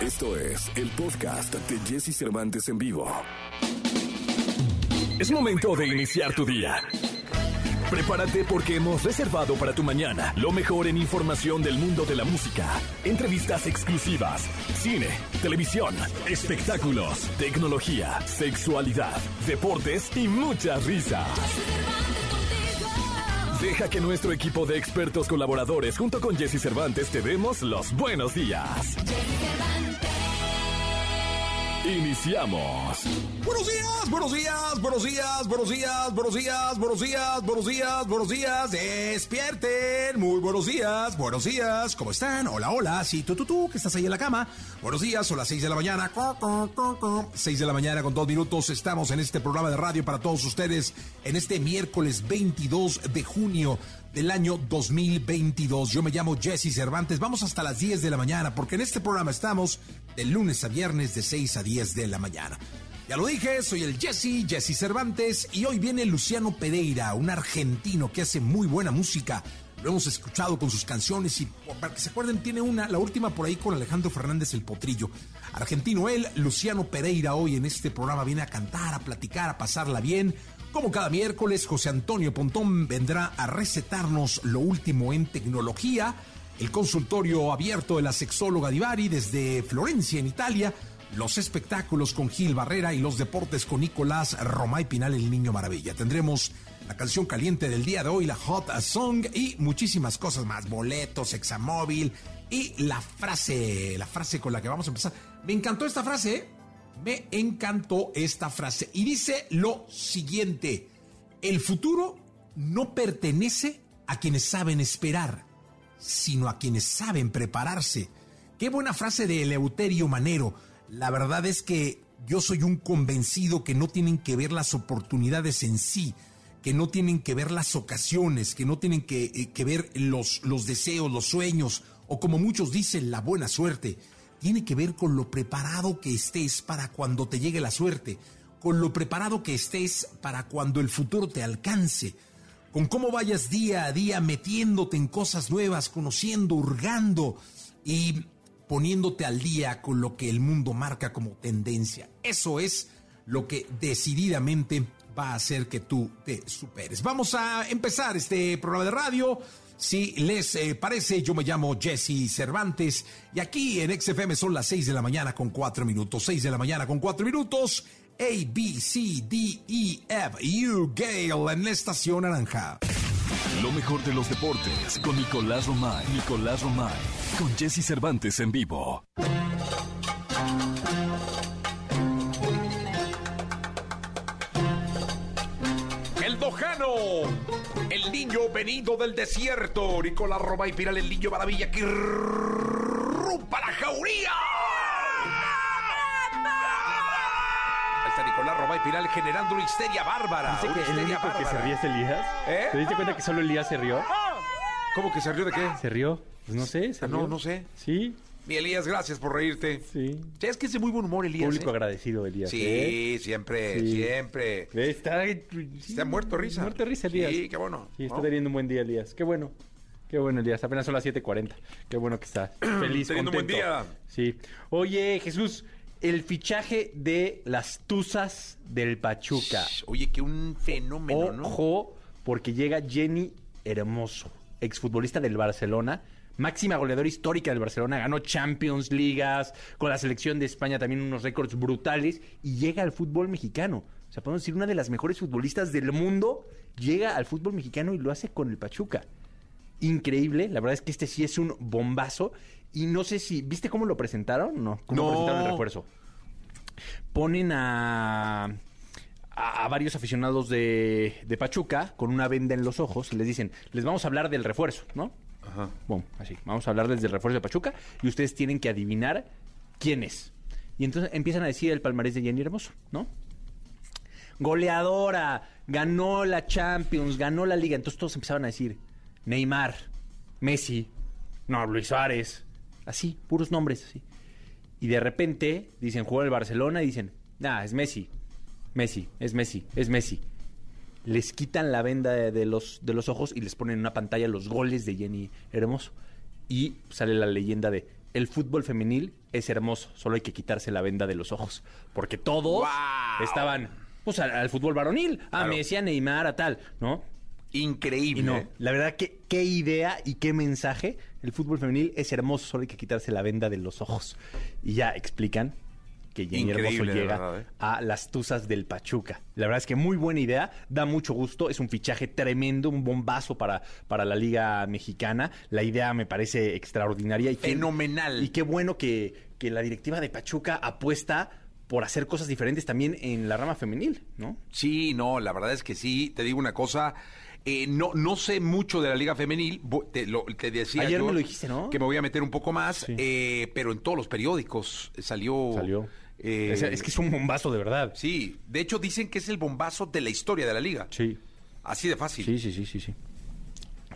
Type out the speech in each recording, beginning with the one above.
Esto es el podcast de Jesse Cervantes en vivo. Es momento de iniciar tu día. Prepárate porque hemos reservado para tu mañana lo mejor en información del mundo de la música, entrevistas exclusivas, cine, televisión, espectáculos, tecnología, sexualidad, deportes y mucha risa. Deja que nuestro equipo de expertos colaboradores junto con Jesse Cervantes te demos los buenos días. Iniciamos. Buenos días, buenos días, buenos días, buenos días, buenos días, buenos días, buenos días, buenos días. Despierten. Muy buenos días, buenos días. ¿Cómo están? Hola, hola. Sí, tú, tú, tú, que estás ahí en la cama. Buenos días, son las 6 de la mañana. 6 de la mañana con dos minutos. Estamos en este programa de radio para todos ustedes en este miércoles 22 de junio del año 2022. Yo me llamo Jesse Cervantes. Vamos hasta las 10 de la mañana porque en este programa estamos de lunes a viernes de 6 a 10 de la mañana. Ya lo dije, soy el Jesse, Jesse Cervantes, y hoy viene Luciano Pereira, un argentino que hace muy buena música. Lo hemos escuchado con sus canciones y para que se acuerden tiene una, la última por ahí con Alejandro Fernández el Potrillo. Argentino él, Luciano Pereira hoy en este programa viene a cantar, a platicar, a pasarla bien. Como cada miércoles, José Antonio Pontón vendrá a recetarnos lo último en tecnología. El consultorio abierto de la sexóloga Divari desde Florencia, en Italia. Los espectáculos con Gil Barrera y los deportes con Nicolás Romay Pinal, el niño maravilla. Tendremos la canción caliente del día de hoy, la Hot Song y muchísimas cosas más. Boletos, examóvil y la frase, la frase con la que vamos a empezar. Me encantó esta frase, ¿eh? Me encantó esta frase. Y dice lo siguiente, el futuro no pertenece a quienes saben esperar, sino a quienes saben prepararse. Qué buena frase de Eleuterio Manero. La verdad es que yo soy un convencido que no tienen que ver las oportunidades en sí, que no tienen que ver las ocasiones, que no tienen que, eh, que ver los, los deseos, los sueños, o como muchos dicen, la buena suerte tiene que ver con lo preparado que estés para cuando te llegue la suerte, con lo preparado que estés para cuando el futuro te alcance, con cómo vayas día a día metiéndote en cosas nuevas, conociendo, hurgando y poniéndote al día con lo que el mundo marca como tendencia. Eso es lo que decididamente va a hacer que tú te superes. Vamos a empezar este programa de radio. Si les eh, parece, yo me llamo Jesse Cervantes y aquí en XFM son las 6 de la mañana con 4 minutos. 6 de la mañana con 4 minutos. A, B, C, D, E, F, U, Gale en la estación naranja. Lo mejor de los deportes con Nicolás Romay. Nicolás Romay. Con Jesse Cervantes en vivo. El Dojano, el niño venido del desierto, Nicolás Roma y Piral, el niño maravilla que rompa la jauría. Está Nicolás Roma y Piral generando una histeria bárbara. ¿Dice Una que el histeria único que se bárbara. ríe es Elías? ¿Eh? ¿Te diste cuenta que solo Elías se rió? ¿Cómo que se rió de qué? ¿Se rió? Pues no sé, se Ah, no, rió. no sé. Sí, Mi Elías, gracias por reírte. sí. Sí, es que es de muy buen humor, Elías. Público ¿eh? agradecido, Elías. Sí, ¿eh? siempre, Sí. siempre. Ve, Está, Está muerto de risa. Muerto de risa, Elías. Sí, qué bueno. Sí, está ¿no? teniendo un buen día, Elías. Qué bueno. Qué bueno, Elías. Apenas son las 7.40. Qué bueno que está feliz, Teniendo un buen contento. día. Sí. Oye, Jesús, el fichaje de las Tuzas del Pachuca. Oye, que un fenómeno, ¿no? Ojo, porque llega Jenny Hermoso, exfutbolista del Barcelona, máxima goleadora histórica del Barcelona, ganó Champions, Ligas, con la selección de España también unos récords brutales, y llega al fútbol mexicano. O sea, podemos decir, una de las mejores futbolistas del mundo llega al fútbol mexicano y lo hace con el Pachuca. Increíble, la verdad es que este sí es un bombazo. Y no sé si, ¿viste cómo lo presentaron? No, cómo No. presentaron el refuerzo. Ponen a, a, varios aficionados de, de Pachuca con una venda en los ojos y les dicen, les vamos a hablar del refuerzo, ¿no? Ajá. Bom, así, vamos a hablarles del refuerzo de Pachuca y ustedes tienen que adivinar quién es. Y entonces empiezan a decir el palmarés de Jenny Hermoso, ¿no? Goleadora, ganó la Champions, ganó la Liga. Entonces todos empezaban a decir Neymar, Messi, no, Luis Suárez, así, puros nombres así. Y de repente dicen, juega el Barcelona y dicen, nah, es Messi, Messi, es Messi, es Messi. Les quitan la venda de, de los, de los ojos y les ponen en una pantalla los goles de Jenny Hermoso. Y sale la leyenda de, el fútbol femenil es hermoso, solo hay que quitarse la venda de los ojos, porque todos ¡Guau! estaban pues al, al fútbol varonil, a Claro. Messi, a Neymar, a tal, ¿no? Increíble. Y no, ¿eh? la verdad que qué idea y qué mensaje. El fútbol femenil es hermoso, solo hay que quitarse la venda de los ojos. Y ya explican que Jenny Hermoso llega verdad, ¿eh? a las Tuzas del Pachuca. La verdad es que muy buena idea, da mucho gusto, es un fichaje tremendo, un bombazo para, para la Liga Mexicana. La idea me parece extraordinaria y qué- Fenomenal. Y qué bueno que, que la directiva de Pachuca apuesta por hacer cosas diferentes también en la rama femenil, ¿no? Sí, no, la verdad es que sí. Te digo una cosa. Eh, no, no sé mucho de la Liga Femenil. Te, lo, te decía Ayer yo me lo dijiste, ¿no? Que me voy a meter un poco más. Sí. eh, pero en todos los periódicos salió. Salió. eh, es, es que es un bombazo de verdad. Sí, de hecho dicen que es el bombazo de la historia de la liga. Sí. Así de fácil. Sí, sí, sí, sí, sí.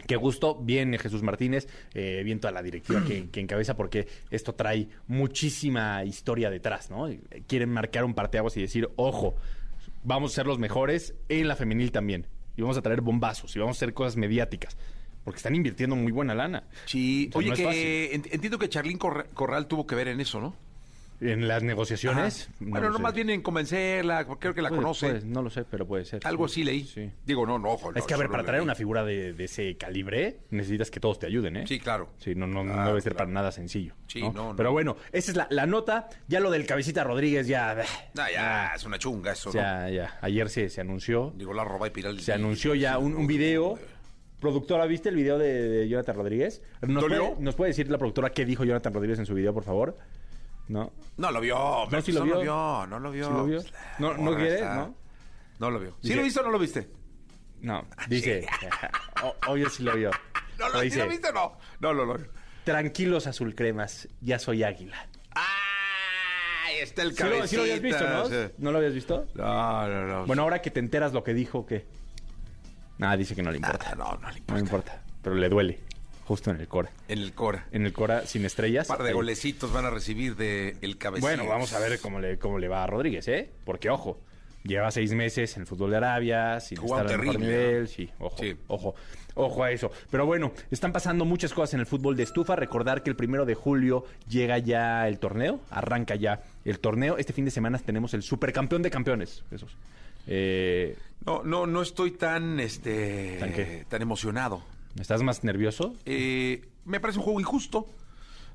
Qué gusto, bien Jesús Martínez, eh, bien toda la directiva que, que encabeza, porque esto trae muchísima historia detrás, ¿no? Quieren marcar un parteaguas y decir, ojo, vamos a ser los mejores en la femenil también. Y vamos a traer bombazos y vamos a hacer cosas mediáticas. Porque están invirtiendo muy buena lana. Sí. O sea, Oye, no que entiendo que Charlín Corra- Corral tuvo que ver en eso, ¿no? En las negociaciones. Ajá. bueno, no más bien en convencerla, creo que la Puede- conoce. puede, no lo sé, pero puede ser. Algo sí. así leí. Sí. Digo, no, no, ojo. Es que, a ver, para traer leí. una figura de, de ese calibre, necesitas que todos te ayuden, ¿eh? Sí, claro. Sí, no, no, no Claro, debe ser claro. para nada sencillo. Sí, ¿no? no. Pero bueno, esa es la, la nota. Ya lo del Cabecita Rodríguez, ya. Ah, ya, es una chunga eso, ¿no? Ya, ya. Ayer se, se anunció. Digo, la roba y piral. Se anunció ya un, un video. Productora, ¿viste el video de, de Jonathan Rodríguez? ¿Nos puede, ¿Nos puede decir la productora qué dijo Jonathan Rodríguez en su video, por favor? ¿No? No lo vio, hombre, No, sí pues lo no vio. no lo vio. ¿Sí lo vio? No- no quiere, ¿no? No lo vio. ¿Sí Dice- lo viste o no lo viste? No. Dice. o- Obvio sí lo vio. No lo, ¿sí dice, lo viste o no? No, no lo vio. Tranquilos azulcremas, ya soy águila. ¡Ay! Está el Sí lo, sí lo habías visto, ¿no? cabecita, sí. ¿No lo habías visto? No, no, no. Bueno, ahora que te enteras lo que dijo, ¿qué? Nada, dice que no le importa. No, no le No importa. le importa. Pero le duele. Justo en el Cora. En el Cora. En el Cora sin estrellas. Un par de ahí. golecitos van a recibir de el. Bueno, vamos a ver cómo le, cómo le va a Rodríguez, ¿eh? Porque, ojo, lleva seis meses en el fútbol de Arabia, sin estar terrible, nivel. ¿no? Sí, ojo, Sí. ojo, ojo a eso. Pero bueno, están pasando muchas cosas en el fútbol de estufa. Recordar que el primero de julio llega ya el torneo, arranca ya el torneo. Este fin de semana tenemos el supercampeón de campeones, Jesús. Eh, No, no, no estoy tan, este, tan emocionado. ¿Estás más nervioso? Eh, me parece un juego injusto.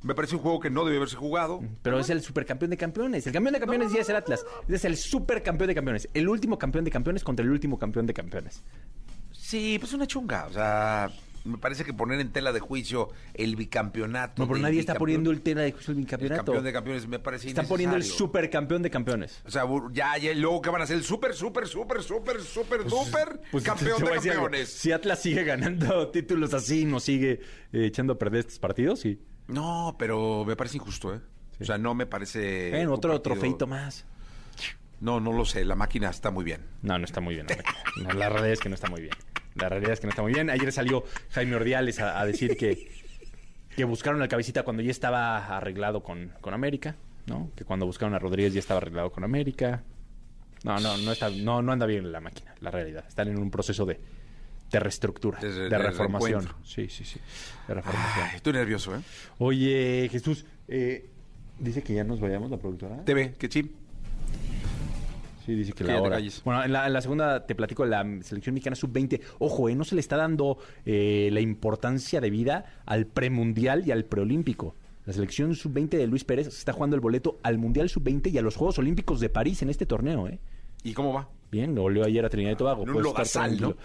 Me parece un juego que no debe haberse jugado. Pero es el supercampeón de campeones. El campeón de campeones ya es el Atlas. Es el supercampeón de campeones. El último campeón de campeones contra el último campeón de campeones. Sí, pues una chunga. O sea, me parece que poner en tela de juicio el bicampeonato. No, pero nadie está poniendo el tema de juicio el bicampeonato. campeón de campeones. Me parece Están poniendo el supercampeón de campeones. O sea, ya, ya, luego que van a ser el super, super, super, super, super, duper campeón te voy de campeones. Si Atlas sigue ganando títulos así y nos sigue eh, echando a perder estos partidos, sí. No, pero me parece injusto, ¿eh? O sea, no me parece. En otro partido- trofeito más. No, no lo sé. La máquina está muy bien. No, no está muy bien. la la realidad es que no está muy bien. La realidad es que no está muy bien. Ayer salió Jaime Ordiales a, a decir que, que buscaron al cabecita cuando ya estaba arreglado con, con América, ¿no? Que cuando buscaron a Rodríguez ya estaba arreglado con América. No, no, no está, no, no anda bien la máquina, la realidad. Están en un proceso de, de reestructura, De de, re- de reformación. reencuentro. Sí, sí, sí. De reformación. Ay, estoy nervioso, ¿eh? Oye, Jesús, eh, dice que ya nos vayamos la productora. Te ve, que sí. Sí, dice que la hora. Bueno, en la, en la segunda te platico de la selección mexicana sub-20. Ojo, eh, no se le está dando eh, la importancia de vida al premundial y al preolímpico. La selección sub-20 de Luis Pérez se está jugando el boleto al Mundial sub-20 y a los Juegos Olímpicos de París en este torneo, ¿eh? ¿Y cómo va? Bien, lo goleó ayer a Trinidad y Tobago. En un puedes estar lodazal, tranquilo.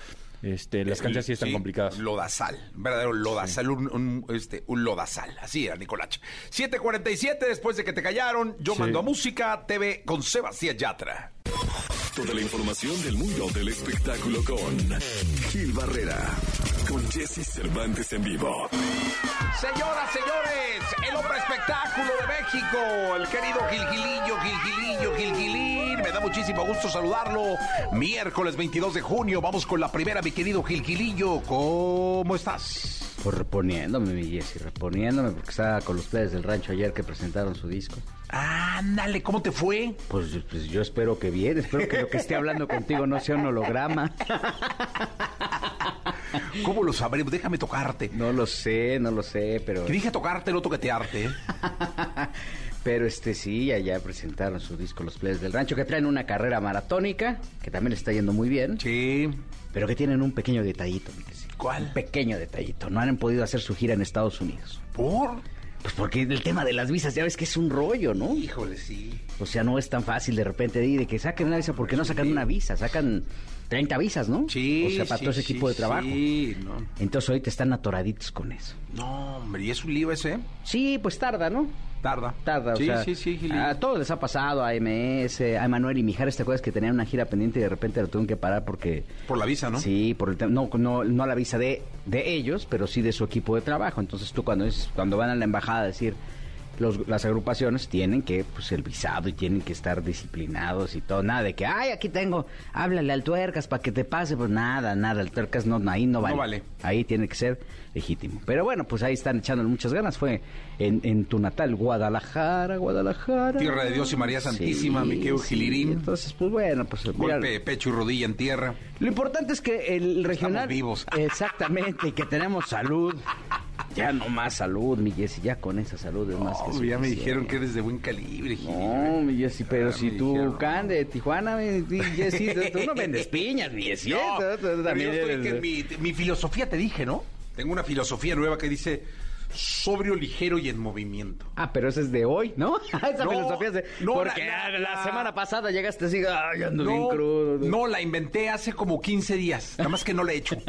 Este, las canchas sí están complicadas. Lodazal, un verdadero lodazal, un, un, este, un lodazal. Así era, Nicolache. 7.47, después de que te callaron, yo Sí. mando a Música TV con Sebastián Yatra. Toda la información del mundo del espectáculo con Gil Barrera, con Jesse Cervantes en vivo. Señoras, señores, el hombre espectáculo de México, el querido Gilgilillo, Gilgilillo, Gilgilín. Me da muchísimo gusto saludarlo. Miércoles 22 de junio, vamos con la primera, mi querido Gilgilillo. ¿Cómo estás? Pues reponiéndome, mi Jessy, reponiéndome, porque estaba con los players del rancho ayer que presentaron su disco. Ándale, ¿cómo te fue? Pues, pues yo espero que bien, espero que lo que esté hablando contigo no sea un holograma. ¿Cómo lo sabremos? Déjame tocarte. No lo sé, no lo sé, pero... Que dije tocarte, no toquetearte. ¿eh? Pero este sí, allá presentaron su disco Los Players del Rancho, que traen una carrera maratónica, que también les está yendo muy bien, Sí. pero que tienen un pequeño detallito. ¿Cuál? Un pequeño detallito. No han podido hacer su gira en Estados Unidos. ¿Por? Pues porque el tema de las visas, ya ves que es un rollo, ¿no? Híjole, sí. O sea, no es tan fácil de repente de, de que saquen una visa, porque no sacan una visa? Sacan 30 visas, ¿no? Sí. O sea, para sí, todo ese sí, tipo de trabajo. Sí, no. Entonces ahorita están atoraditos con eso. No, hombre, ¿y es un lío ese? Sí, pues tarda, ¿no? Tarda. Tarda, sí, o sea, sí, sí, Gili. a todos les ha pasado, a MS, a Emanuel y Mijares, ¿te acuerdas que tenían una gira pendiente y de repente la tuvieron que parar porque... Por la visa, ¿no? Sí, por el tema, no, no, no la visa de, de ellos, pero sí de su equipo de trabajo. Entonces tú cuando, es, cuando van a la embajada a decir, los, las agrupaciones tienen que, pues el visado y tienen que estar disciplinados y todo. Nada de que, ay, aquí tengo, háblale al tuercas para que te pase. Pues nada, nada, el tuercas no, ahí no vale. vale. Ahí tiene que ser legítimo. Pero bueno, pues ahí están echándole muchas ganas. Fue en, en tu natal, Guadalajara, Guadalajara. Tierra de Dios y María Santísima, sí. Gilirín. Entonces, pues bueno, pues mira, Golpe de pecho y rodilla en tierra. lo importante es que el regional. vivos. Exactamente, y que tenemos salud. Ya no más salud, mi Jessy, ya con esa salud es más que ya me dijeron que eres de buen calibre, Gili. No, mi Jessy, pero Ah, si tú, dijeron. can de Tijuana, mi Jessy, tú, no vendes piñas, mi Jessy. No, ¿eh? Tú- tú yo estoy eres- que mi, mi filosofía te dije, ¿no? Tengo una filosofía nueva que dice sobrio, ligero y en movimiento. Ah, pero esa es de hoy, ¿no? esa No, filosofía es de... no, porque la- la- la, la- semana pasada llegaste así, ay, ando bien crudo. no, la inventé hace como 15 días. Nada más que no la he hecho.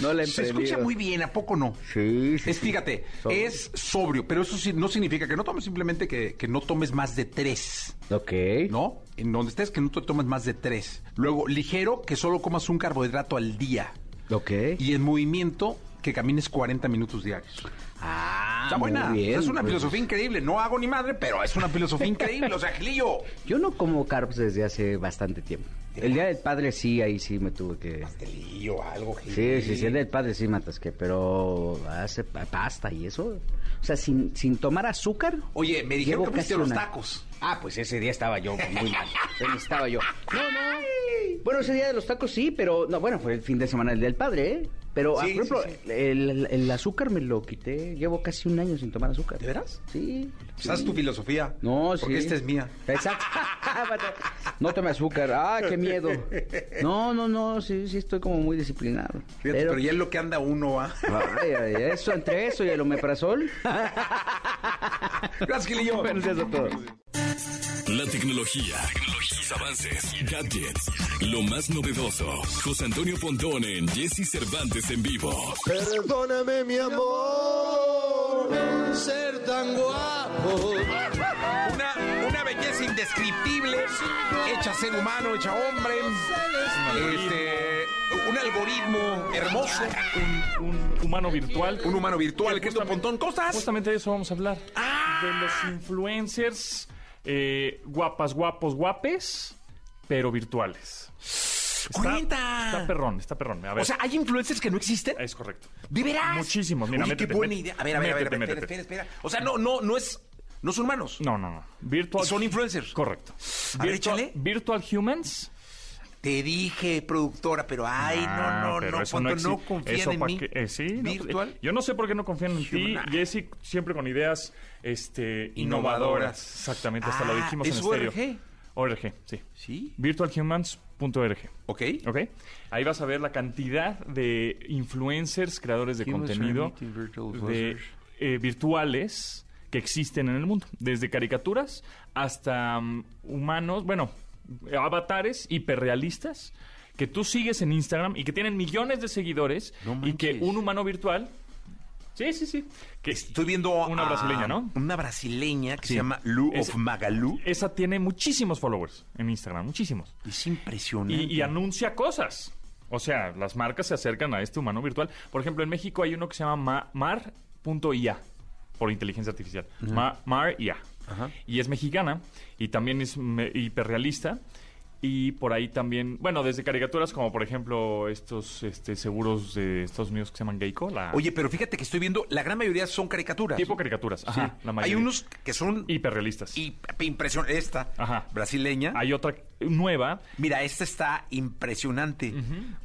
No la he Se escucha muy bien, ¿a poco no? Sí, sí, Es, fíjate, es sobrio, pero eso sí, no significa que no tomes, simplemente que, que no tomes más de tres. Ok. ¿No? En donde estés, que no te tomes más de tres. Luego, ligero, que solo comas un carbohidrato al día. Ok. Y en movimiento, que camines 40 minutos diarios. Ah, Está buena. muy O sea, bien, es una pues. filosofía increíble. No hago ni madre, pero es una filosofía increíble. O sea, Gilillo. Yo no como carbs desde hace bastante tiempo. El día del padre sí, ahí sí me tuve que... Pastelillo, algo, Sí, Gilillo. sí, sí, el del padre sí me atasqué, pero hace pa- pasta y eso. O sea, sin, sin tomar azúcar. Oye, me dijeron que casi los tacos. Ah, pues ese día estaba yo muy mal. Estaba yo. No, no. Bueno, ese día de los tacos sí, pero no, bueno, fue el fin de semana el del padre, ¿eh? Pero, ah, Sí, por ejemplo, sí, sí. El, el azúcar me lo quité. Llevo casi un año sin tomar azúcar. ¿De veras? Sí. ¿Sabes sí. tu filosofía? No, sí. Porque esta es mía. Exacto. no tome azúcar. Ah, qué miedo. No, no, no, sí, sí estoy como muy disciplinado. Fíjate, pero, ya es lo que anda uno, ¿ah? Ay, ay, eso, entre eso y el omeprazol. Gracias, Gilillo. Buenos días a todos. La tecnología, sus avances, gadgets, lo más novedoso. José Antonio Pontón en Jesse Cervantes en vivo. Perdóname, mi amor, ser tan guapo. Una, una belleza indescriptible, hecha ser humano, hecha hombre. Este, un algoritmo hermoso, un, un humano virtual. un humano virtual. ¿Qué es Pontón? ¿Cómo estás? Justamente de eso vamos a hablar. Ah. De los influencers eh, guapas, guapos, guapes, pero virtuales. Está- Cuenta. Está perrón, está perrón. A ver, O sea, ¿hay influencers que no existen? es correcto. ¿De veras? Muchísimos. Mira, Oye, métete, qué buena métete. idea. A ver, a ver, a ver, Métete, a ver, espera, espera, espera. O sea, no, no, no es, no son humanos. No, no, no. Virtual. ¿Son influencers? Correcto. A ver, Virtual, échale. virtual Humans. Te dije, productora, pero ay, Ah, no, no, pero no, eso Ponto, no, exi- confían en mí. qué- eh, sí, no, Virtual. eh, yo no sé por qué no confían en ti. Jessy, siempre con ideas este, Innovadoras. innovadoras. Exactamente, hasta lo Ah, dijimos ¿es en estéreo. ORG? Sí. Sí. Virtualhumans.org. Ok. ¿Ok? Ahí vas a ver la cantidad de influencers, creadores de Humans contenido virtual de, eh, virtuales que existen en el mundo. Desde caricaturas hasta mm, humanos, bueno, avatares hiperrealistas que tú sigues en Instagram y que tienen millones de seguidores No y que un humano virtual... Sí, sí, sí. Que Estoy viendo Una a- brasileña, ¿no? Una brasileña que Sí. se llama Lu Es- of Magalú. Esa tiene muchísimos followers en Instagram, muchísimos. Es impresionante. y, y anuncia cosas. O sea, las marcas se acercan a este humano virtual. Por ejemplo, en México hay uno que se llama Ma- mar.ia, por inteligencia artificial. Ma- Mar.ia. Ajá. Y es mexicana y también es me- hiperrealista. Y por ahí también, bueno, desde caricaturas como por ejemplo estos este, seguros de Estados Unidos que se llaman Geico. La, Oye, pero fíjate que estoy viendo, la gran mayoría son caricaturas. tipo caricaturas. Ajá, Sí. la Hay mayoría. unos que son hiperrealistas. y impresión esta Ajá. brasileña. Hay otra nueva. Mira, esta está impresionante.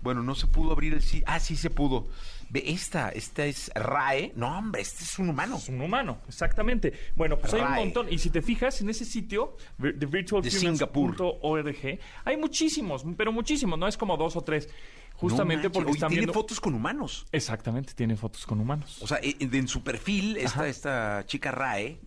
Bueno, no se pudo abrir el sí. Ah, sí se pudo. Ve, esta, esta es RAE. No, hombre, este es un humano. Es un humano, exactamente. Bueno, pues hay un montón. Y si te fijas en ese sitio, De hay muchísimos, pero muchísimos. No es como dos o tres. Justamente No porque están tiene viendo... fotos con humanos. Exactamente, tiene fotos con humanos. O sea, eh, en su perfil, esta, esta chica RAE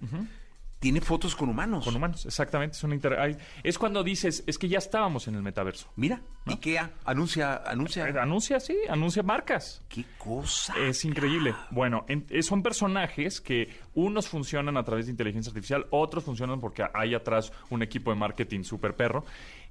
tiene fotos con humanos. Con humanos, exactamente. Es, una inter- hay- es cuando dices, es que ya estábamos en el metaverso. Mira, IKEA anuncia, Eh, anuncia. Anuncia, sí, anuncia marcas. ¿Qué cosa? Es increíble. Bueno, en- eh, son personajes que unos funcionan a través de inteligencia artificial, otros funcionan porque hay atrás un equipo de marketing super perro.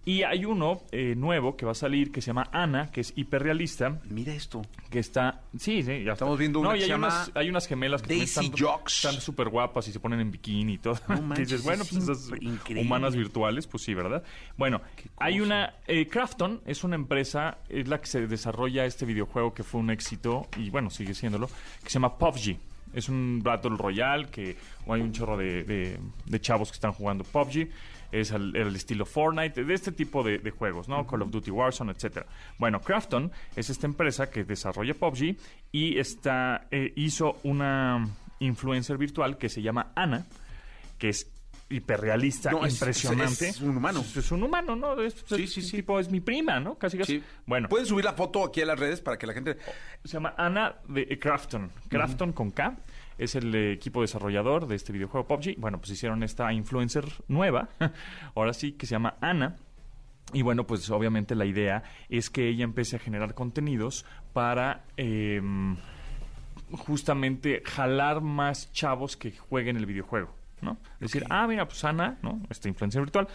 Y hay uno eh, nuevo que va a salir que se llama Ana, que es hiperrealista, Mira esto. que está... Sí, sí, ya Estamos está. viendo una No, que y hay se llama unas, hay unas gemelas que Daisy están, Jocks. están súper guapas y se ponen en bikini y todo. No manches, dices, bueno, es pues esas increíble. humanas virtuales, pues sí, ¿verdad? Bueno, hay una... eh, Crafton es una empresa, es la que se desarrolla este videojuego que fue un éxito y bueno, sigue siéndolo, que se llama PUBG. Es un Battle Royale que hay un chorro de, de- de chavos que están jugando PUBG. Es el, el estilo Fortnite, de este tipo de, de juegos, ¿no? Call of Duty Warzone, etcétera. Bueno, Crafton es esta empresa que desarrolla PUBG y está, eh, hizo una influencer virtual que se llama Ana, que es hiperrealista, No, es- impresionante. es un humano. Es, es un humano, ¿no? Es, Sí, sí, sí. Tipo, es mi prima, ¿no? Casi, casi. Sí. Bueno, Pueden subir la foto aquí a las redes para que la gente. se llama Ana de eh, Crafton. Crafton con K. Es el equipo desarrollador de este videojuego PUBG. Bueno, pues hicieron esta influencer nueva, ahora sí, que se llama Ana. Y bueno, pues obviamente la idea es que ella empiece a generar contenidos para em, justamente jalar más chavos que jueguen el videojuego. ¿no? Es decir, ah, mira, pues Ana, ¿no? Esta influencia virtual,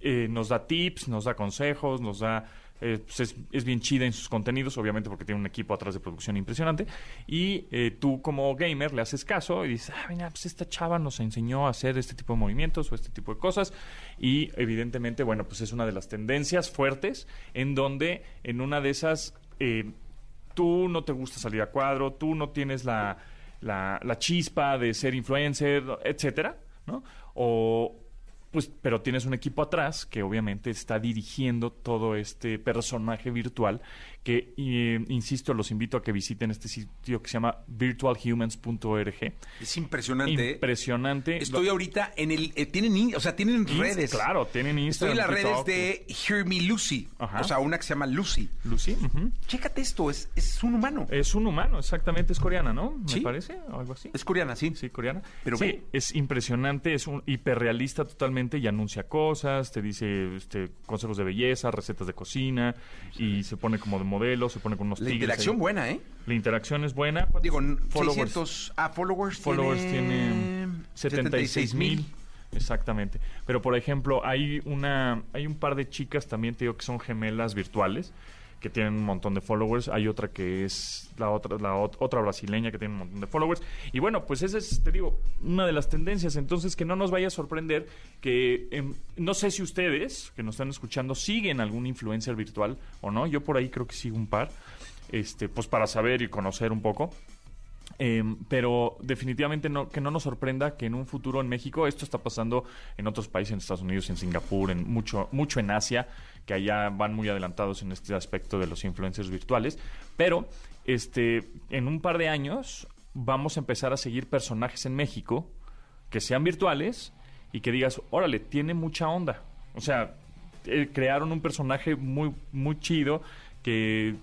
eh, nos da tips, nos da consejos, nos da... eh, pues es, es bien chida en sus contenidos, obviamente porque tiene un equipo atrás de producción impresionante. Y eh, tú como gamer le haces caso y dices, ah, mira, pues esta chava nos enseñó a hacer este tipo de movimientos o este tipo de cosas. Y evidentemente, bueno, pues es una de las tendencias fuertes en donde en una de esas... eh, tú no te gusta salir a cuadro, tú no tienes la, la, la chispa de ser influencer, etcétera, ¿no? O pues, pero tienes un equipo atrás que obviamente está dirigiendo todo este personaje virtual que, eh, insisto, los invito a que visiten este sitio que se llama virtualhumans.org. Es impresionante. ¿eh? Impresionante. Estoy ahorita en el. eh, tienen, o sea, tienen Inst- redes. Claro, tienen Estoy Instagram. en las redes de Hear Me Lucy. Ajá. O sea, una que se llama Lucy. Lucy. ujú. Chécate esto, es, es un humano. Es un humano, exactamente, es coreana, ¿no? Me parece, o algo así. Es coreana, sí. Sí, coreana. Pero sí, es impresionante, es un hiperrealista totalmente y anuncia cosas, te dice este, consejos de belleza, recetas de cocina y se pone como de modelo, se pone con unos La tigres interacción ahí. buena, ¿eh? La interacción es buena. ¿Cuántos Digo, followers? 600. Ah, followers. Followers tiene tiene 76 mil. Exactamente. Pero por ejemplo, hay una hay un par de chicas también, te digo que son gemelas virtuales que tienen un montón de followers, hay otra que es la otra la ot- otra brasileña que tiene un montón de followers y bueno, pues esa es te digo una de las tendencias, entonces que no nos vaya a sorprender que em, no sé si ustedes que nos están escuchando siguen algún influencer virtual o no, yo por ahí creo que sigo un par. Este, pues para saber y conocer un poco. Eh, pero definitivamente no, que no nos sorprenda que en un futuro en México, esto está pasando en otros países, en Estados Unidos, en Singapur, en mucho, mucho en Asia, que allá van muy adelantados en este aspecto de los influencers virtuales. Pero este, en un par de años vamos a empezar a seguir personajes en México que sean virtuales y que digas, órale, tiene mucha onda. O sea, eh, crearon un personaje muy, muy chido que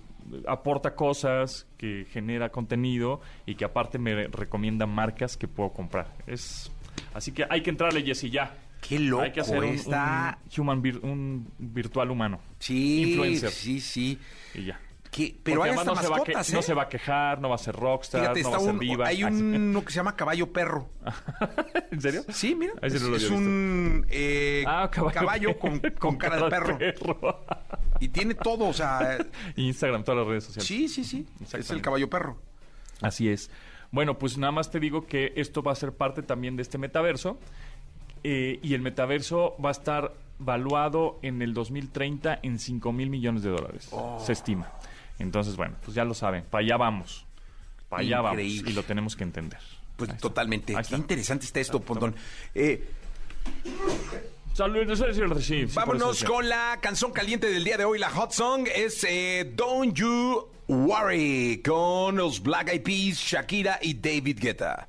aporta cosas, que genera contenido y que aparte me recomienda marcas que puedo comprar. Es así que hay que entrarle, Jessy, ya. Qué loco Hay que hacer un, está. un human vir- un virtual humano. Sí, Influencer. sí, sí. Y ya. Que, pero hay hasta no se, va a que- mascotas, ¿eh? no se va a quejar, no va a ser rockstar, Fíjate, no va a ser un, diva. hay uno que se llama caballo perro. ¿En serio? Sí, mira. Es no lo es había un eh, Ah, caballo, con, con cara de perro. Y tiene todo, o sea, Instagram, todas las redes sociales. sí, sí, sí. Es el caballo perro. Así es. Bueno, pues nada más te digo que esto va a ser parte también de este metaverso. Eh, y el metaverso va a estar valuado en el 2030 en 5 mil millones de dólares. Oh. Se estima. Entonces, bueno, pues ya lo saben. Para allá vamos. Para allá vamos. Y lo tenemos que entender. Pues Ahí totalmente. Qué interesante está esto, Pontón. Eh, Saludos, sí, Vámonos con la canción caliente del día de hoy, la hot song es eh, Don't You Worry con los Black Eyed Peas, Shakira y David Guetta.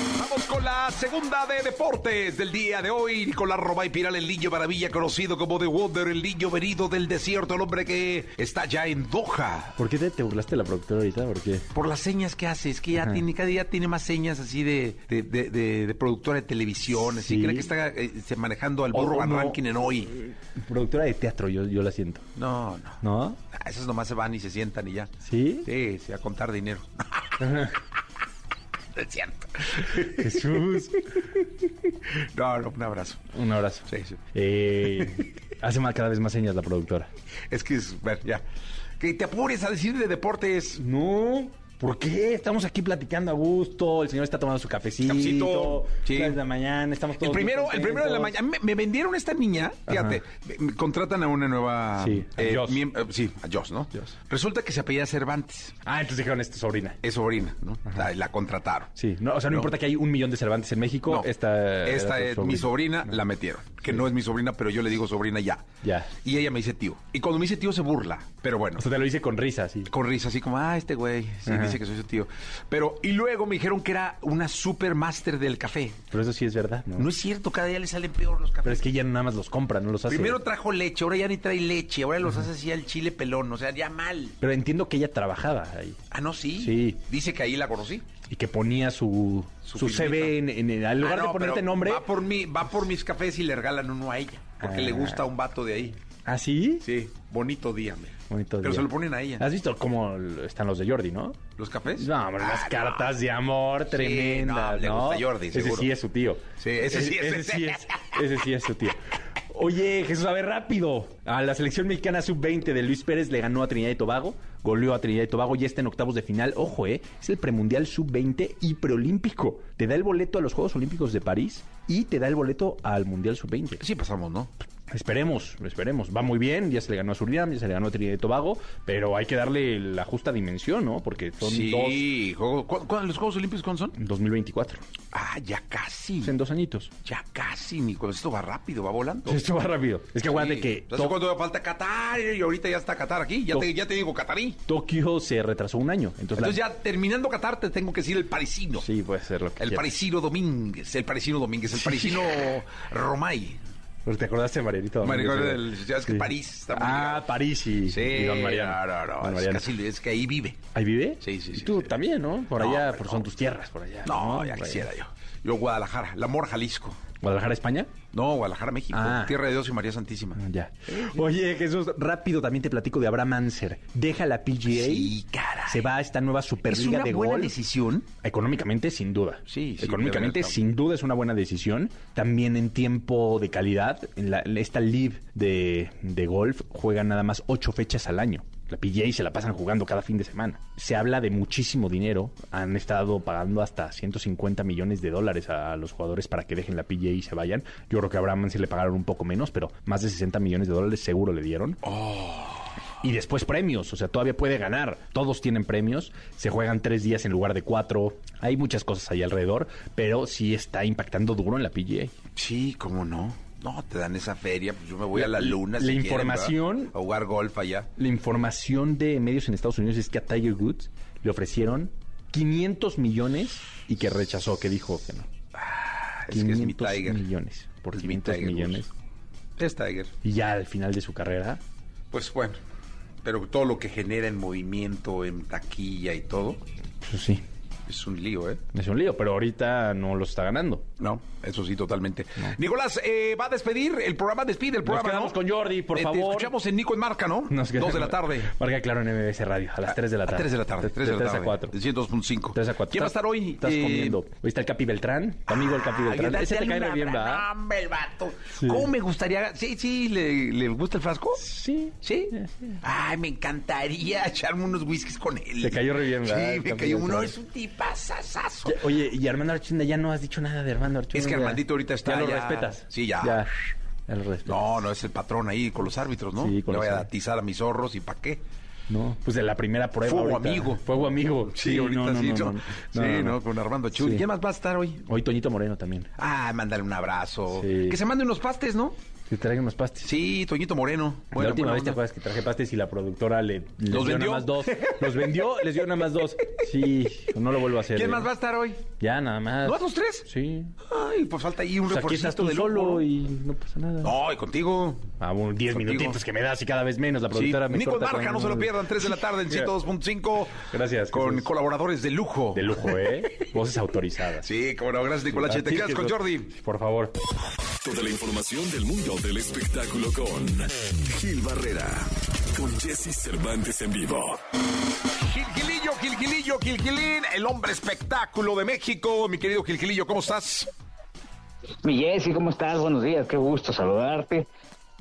Vamos con la segunda de deportes del día de hoy. Nicolás Robay Piral, el niño maravilla, conocido como The Wonder, el niño venido del desierto, el hombre que está ya en Doha. ¿Por qué te, te burlaste de la productora ahorita? ¿Por qué? Por las señas que hace, es que ya tiene, cada día tiene más señas así de, de, de- de- de productora de televisión, así Sí. cree que está eh, se manejando al burro Van no. Ranking en hoy. Productora de teatro, yo, yo la siento. No, no. ¿No? Ah, Esas nomás se van y se sientan y ya. ¿Sí? Sí, sí, a contar dinero. es cierto. Jesús. No, no, un abrazo. Un abrazo. Sí, sí. Eh, hace más, cada vez más señas la productora. Es que es, bueno, ya. Que te apures a decir de deportes. No. ¿Por qué? Estamos aquí platicando a gusto. El señor está tomando su cafecito. Cafecito, sí. de la mañana. Estamos todos El primero, el primero de la mañana. Me, me vendieron esta niña, fíjate, me- contratan a una nueva. Sí, a eh, Joss. miem- eh, sí, a Joss, ¿no? Joss. Resulta que se apellida Cervantes. Ah, entonces dijeron, esta es sobrina. Es sobrina, ¿no? La, la contrataron. Sí, no, o sea, no, No. importa que hay un millón de Cervantes en México, No, esta, esta es mi sobrina, la metieron. Que no es mi sobrina, pero yo le digo sobrina ya. Ya. Y ella me dice tío. Y cuando me dice tío se burla. Pero bueno. O sea, te lo hice con risa, sí. con risa, así como, ah, este güey, sí, Ajá. dice que soy su tío. Pero, y luego me dijeron que era una super máster del café. Pero eso sí es verdad, ¿no? No es cierto, cada día le salen peor los cafés. Pero es que ella nada más los compra, no los hace. Primero trajo leche, ahora ya ni trae leche, ahora los hace así al chile pelón, o sea, ya mal. Pero entiendo que ella trabajaba ahí. Ah, no, sí. Sí. Dice que ahí la conocí. Y que ponía su, Su su, CV en, en- lugar Ah, no, de ponerte nombre. Va por, mi, va por mis cafés y le regalan uno a ella. Porque Ah. le gusta a un vato de ahí. ¿Ah, sí? Sí, bonito día, me. Bonito Pero día. se lo ponen a ella. ¿Has visto cómo están los de Jordi, no? ¿Los cafés? No, hombre, las Ah, cartas de amor tremendas, no, le ¿no? gusta Jordi, Ese sí es su tío. Sí, ese sí es- Ese sí es, ese sí es su tío. Oye, Jesús, a ver, rápido. A la selección mexicana sub-20 de Luis Pérez le ganó a Trinidad y Tobago, goleó a Trinidad y Tobago y está en octavos de final. Ojo, eh, es el premundial sub-20 y preolímpico. Te da el boleto a los Juegos Olímpicos de París y te da el boleto al Mundial sub-20. Sí pasamos, ¿no? Esperemos, esperemos. Va muy bien, ya se le ganó a Surinam, ya se le ganó a Trinidad y Tobago, pero hay que darle la justa dimensión, ¿no? Porque son sí, juego- ¿cu- cu- ¿los Juegos Olímpicos cuándo son? dos 2024. Ah, ya casi. Es en dos añitos. Ya casi, Nico. Esto va rápido, va volando. Esto va rápido. Es que aguante Sí. que ¿Hace To- cuánto falta Qatar? Y ahorita ya está Qatar aquí. Ya, To- te, ya te digo Qatarí. Tokio se retrasó un año. Entonces, Entonces la- ya terminando Qatar te tengo que decir el parisino. Sí, puede ser lo que El quieras. parisino Domínguez, el parisino Domínguez, el parisino Romay. Pero ¿Te acordaste Marianito? Domínguez? del- ya es que París está muy Ah, ligado. París y, Sí, y Don Mariano. no, no, no, Don es, casi- es que ahí vive. ¿Ahí vive? Sí, sí, Y sí, tú sí. también, ¿no? Por allá, por, son tus tierras, por allá. No, ya Por quisiera allá. yo. Yo Guadalajara, el amor Jalisco. ¿Guadalajara, España? No, Guadalajara, México. Ah. Tierra de Dios y María Santísima. Ah, Ya. Oye, Jesús, rápido también te platico de Abraham Anser. Deja la PGA. Sí, caray. Se va a esta nueva ¿Es Superliga una de buena golf. decisión? Económicamente, sin duda. Sí, sí, Económicamente, sin duda, es una buena decisión. También en tiempo de calidad, en la, en esta live de, de golf juegan nada más ocho fechas al año. La PGA se la pasan jugando cada fin de semana. Se habla de muchísimo dinero. Han estado pagando hasta 150 millones de dólares a los jugadores para que dejen la PGA y se vayan. Yo creo que a Abraham sí le pagaron un poco menos, pero más de 60 millones de dólares seguro le dieron. Y después premios, o sea, todavía puede ganar. Todos tienen premios. Se juegan tres días en lugar de cuatro. Hay muchas cosas ahí alrededor, pero sí está impactando duro en la PGA. Sí, ¿cómo no? No, te dan esa feria, pues yo me voy a la luna. La si quieren, información- ¿verdad? a jugar golf allá. La información de medios en Estados Unidos es que a Tiger Woods le ofrecieron 500 millones y que rechazó, que dijo que no. Es que es mi 500 Tiger. millones. Por Es mi 500 Tiger millones. Es Tiger. Y ya al final de su carrera, Pues bueno, pero todo lo que genera en movimiento, en taquilla y todo, pues sí, es un lío, ¿eh? es un lío, pero ahorita no lo está ganando. No, eso sí, totalmente. Nicolás, eh, va a despedir el programa, despide el programa. quedamos ¿no? con Jordi, por Eh, Te favor. escuchamos en Nico en Marca, ¿no? Nos Dos de la tarde. Marca claro en MBS Radio, a las 3 de la A tarde. 3 de la tarde, 3 de la tarde. a 4. De 102.5. 3 a 4. ¿Quién va a estar hoy? Estás Eh, comiendo. Hoy está el Capi Beltrán, tu amigo el Capi Beltrán. dale Ese te cae bien, ¿verdad? Hombre, el vato. Sí. ¿Cómo me gustaría? Sí, sí, ¿le, le gusta el frasco? Sí. ¿Sí? Ay, me encantaría echarme unos whiskies con él. Te cayó re bien, ¿verdad? Sí, me cayó uno. Es un tipazazazo. Ya, Oye, y Armando Archunda, ya no has dicho nada de Armando Archunda. Es que Armandito ahorita está ¿Ya lo ya- respetas? Sí, ya. Ya, ya lo respetas. No, no es el patrón ahí con los árbitros, ¿no? Sí, con Le voy a atizar a mis zorros y ¿para qué? No, pues de la primera prueba. Fuego ahorita. amigo. Fuego amigo. Sí, ahorita sí, ¿no? Sí, no, ¿no? no. Con Armando Chuli. Sí. ¿Quién más va a estar hoy? Hoy Toñito Moreno también. Ah, mándale un abrazo. Sí. Que se mande unos pastes, ¿no? Que traigan unos pastes. Sí, Toñito Moreno. la Bueno, última buena vez te onda. acuerdas que traje pastes y la productora le les ¿Los dio vendió? nada más dos. Los vendió, les dio nada más dos. Sí, no lo vuelvo a hacer. ¿Quién ¿eh? más va a estar hoy? Ya, nada más. ¿No los tres? Sí. Ay, pues falta ahí un Pues aquí estás tú de solo ¿no? y no pasa nada. No, y contigo. Ah, bueno, 10 Contigo. minutitos que me das y cada vez menos. La Sí, productora me Nico Marca, no se lo pierdan, 3 de la tarde en Mira. 102.5. Gracias, Con Jesús. colaboradores de lujo. De lujo, ¿eh? Voces autorizadas. Sí, como no, gracias Nicolache. Te quedas que con Jordi. Por favor. Toda la información del mundo del espectáculo con Gil Barrera, con Jesse Cervantes en vivo. Gilgilillo, Gilgilillo, Gilgilín, el hombre espectáculo de México. Mi querido Gilgilillo, ¿cómo estás? Mi Jessy, ¿cómo estás? Buenos días, qué gusto saludarte.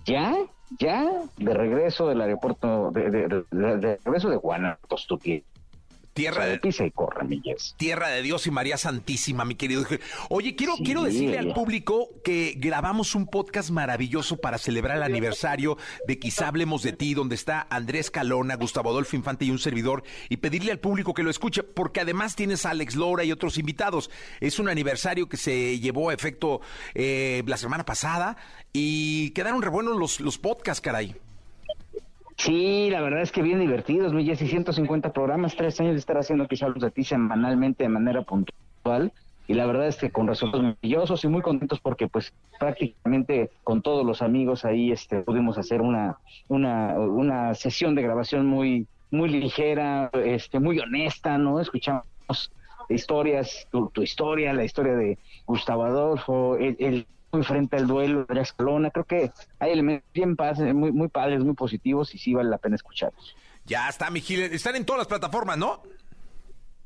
¿Ya? ¿Ya? De regreso del aeropuerto, de, de- de- de regreso de Guanajuato, Tierra de y corre. Tierra de Dios y María Santísima, mi querido. Oye, quiero, Sí, quiero decirle al público que grabamos un podcast maravilloso para celebrar el aniversario de Quizá Hablemos de Ti, donde está Andrés Calona, Gustavo Adolfo Infante y un servidor, y pedirle al público que lo escuche, porque además tienes a Alex Lora y otros invitados. Es un aniversario que se llevó a efecto eh, la semana pasada y quedaron re buenos los, los podcasts, caray. Sí, la verdad es que bien divertidos, Jessy, 150 programas, tres años de estar haciendo quizá los de ti semanalmente de manera puntual. Y la verdad es que con resultados maravillosos y muy contentos porque pues prácticamente con todos los amigos ahí este pudimos hacer una, una, una sesión de grabación muy, muy ligera, este, muy honesta, ¿no? Escuchamos historias, tu, tu historia, la historia de Gustavo Adolfo, el, el muy frente al duelo de Andrés Calona, creo que hay elementos bien padres, muy, muy padres, muy positivos y sí vale la pena escucharlos. Ya está, mi Gil. Están en todas las plataformas, ¿no?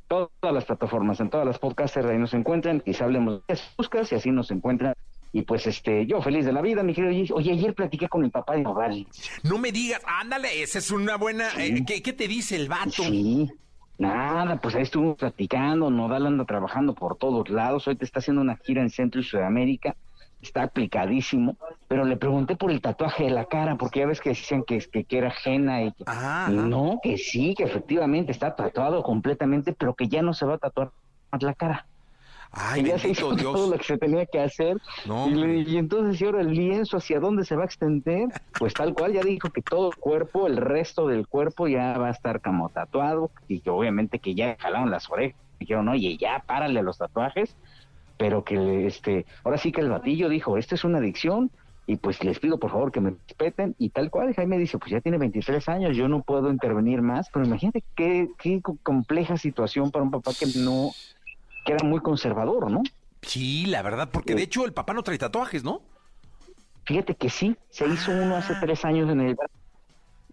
Todas las plataformas, en todas las podcasters ahí nos encuentran, quizá hablemos de buscas y así nos encuentran. Y pues este, yo feliz de la vida, mi querido. Oye, ayer platiqué con el papá de Nodal. No me digas, ándale, esa es una buena. eh, ¿qué, qué te dice el vato? Sí, nada, pues ahí estuvimos platicando, Nodal anda trabajando por todos lados, hoy te está haciendo una gira en Centro y Sudamérica, está aplicadísimo, pero le pregunté por el tatuaje de la cara, porque ya ves que decían que, que, que era ajena y que... Ajá, y ajá. no, que sí, que efectivamente está tatuado completamente, pero que ya no se va a tatuar más la cara. Ay, que ya se hizo todo lo que se tenía que hacer. No, y, le- y entonces, ¿y ahora el lienzo hacia dónde se va a extender? Pues tal cual ya dijo que todo el cuerpo, el resto del cuerpo ya va a estar como tatuado y que obviamente que ya jalaron las orejas. Dijeron, oye, ya párale los tatuajes, pero que este, ahora sí que el batillo dijo, esto es una adicción y pues les pido por favor que me respeten y tal cual. Jaime dice, pues ya tiene 23 años, yo no puedo intervenir más, pero imagínate qué, qué co- compleja situación para un papá que no, que era muy conservador, ¿no? Sí, la verdad, porque de hecho el papá no trae tatuajes, ¿no? Fíjate que sí, se hizo uno hace tres años en el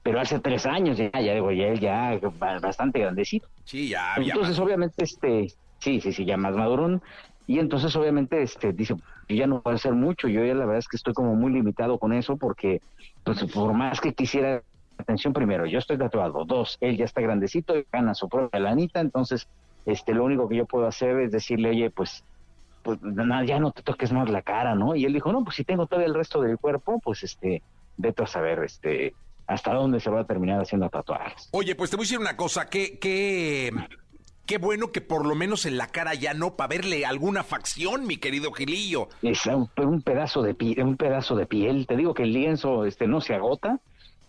pero hace tres años ya, ya digo, ya él ya ba- bastante grandecito. Sí, ya, ya. Entonces, obviamente, este, sí, sí, sí, ya más madurón. Y entonces, obviamente, este, dice, yo ya no puedo hacer mucho. Yo ya la verdad es que estoy como muy limitado con eso porque, pues, por más que quisiera atención, primero, yo estoy tatuado. Dos, él ya está grandecito, gana su propia lanita. Entonces, este, lo único que yo puedo hacer es decirle, oye, pues, pues nada, ya no te toques más la cara, ¿no? Y él dijo, no, pues si tengo todo el resto del cuerpo, pues, este, vete a saber, este, hasta dónde se va a terminar haciendo tatuajes. Oye, pues te voy a decir una cosa, que, que, qué bueno que por lo menos en la cara ya no, para verle alguna facción, mi querido Gilillo. es un, un pedazo de piel, un pedazo de piel. Te digo que el lienzo este no se agota.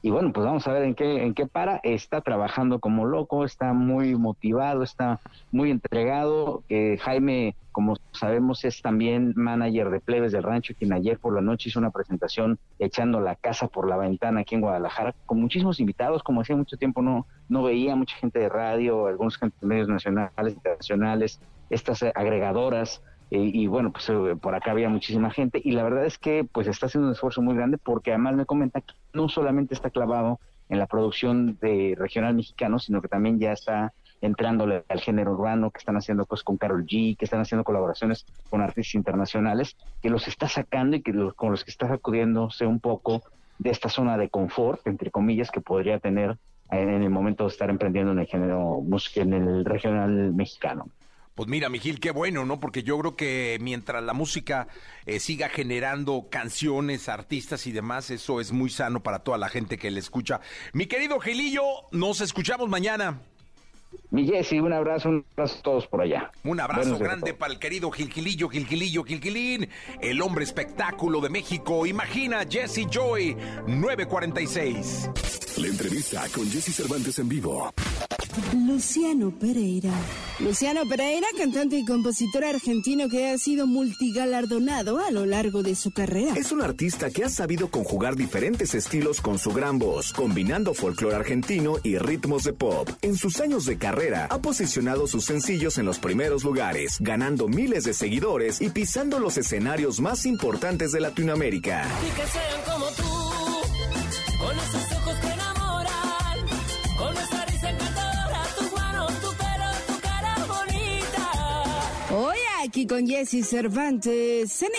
Y bueno, pues vamos a ver en qué en qué para. Está trabajando como loco, está muy motivado, está muy entregado. Eh, Jaime, como sabemos, es también manager de Plebes del Rancho, quien ayer por la noche hizo una presentación echando la casa por la ventana aquí en Guadalajara, con muchísimos invitados, como hacía mucho tiempo no, no veía, mucha gente de radio, algunos medios nacionales, internacionales, estas agregadoras, y bueno, pues eh, por acá había muchísima gente y la verdad es que pues está haciendo un esfuerzo muy grande porque además me comenta que no solamente está clavado en la producción de regional mexicano, sino que también ya está entrándole al género urbano, que están haciendo cosas con Carol G, que están haciendo colaboraciones con artistas internacionales, que los está sacando y que los- con los que está sacudiéndose un poco de esta zona de confort, entre comillas, que podría tener en el momento de estar emprendiendo en el género música, en el regional mexicano. Pues mira, Mijil, qué bueno, ¿no? Porque yo creo que mientras la música eh, siga generando canciones, artistas y demás, eso es muy sano para toda la gente que le escucha. Mi querido Gilillo, nos escuchamos mañana. Mi Jessy, un abrazo, un abrazo a todos por allá. Un abrazo Buenos grande para el querido Gilgilillo, Gilgilillo, Gilgilín, el hombre espectáculo de México. Imagina Jesse Joy, 946. La entrevista con Jesse Cervantes en vivo. Luciano Pereira. Luciano Pereira, cantante y compositor argentino que ha sido multigalardonado a lo largo de su carrera. Es un artista que ha sabido conjugar diferentes estilos con su gran voz, combinando folclore argentino y ritmos de pop. En sus años de carrera, ha posicionado sus sencillos en los primeros lugares, ganando miles de seguidores y pisando los escenarios más importantes de Latinoamérica. y que sean como tú, aquí con Jesse Cervantes, en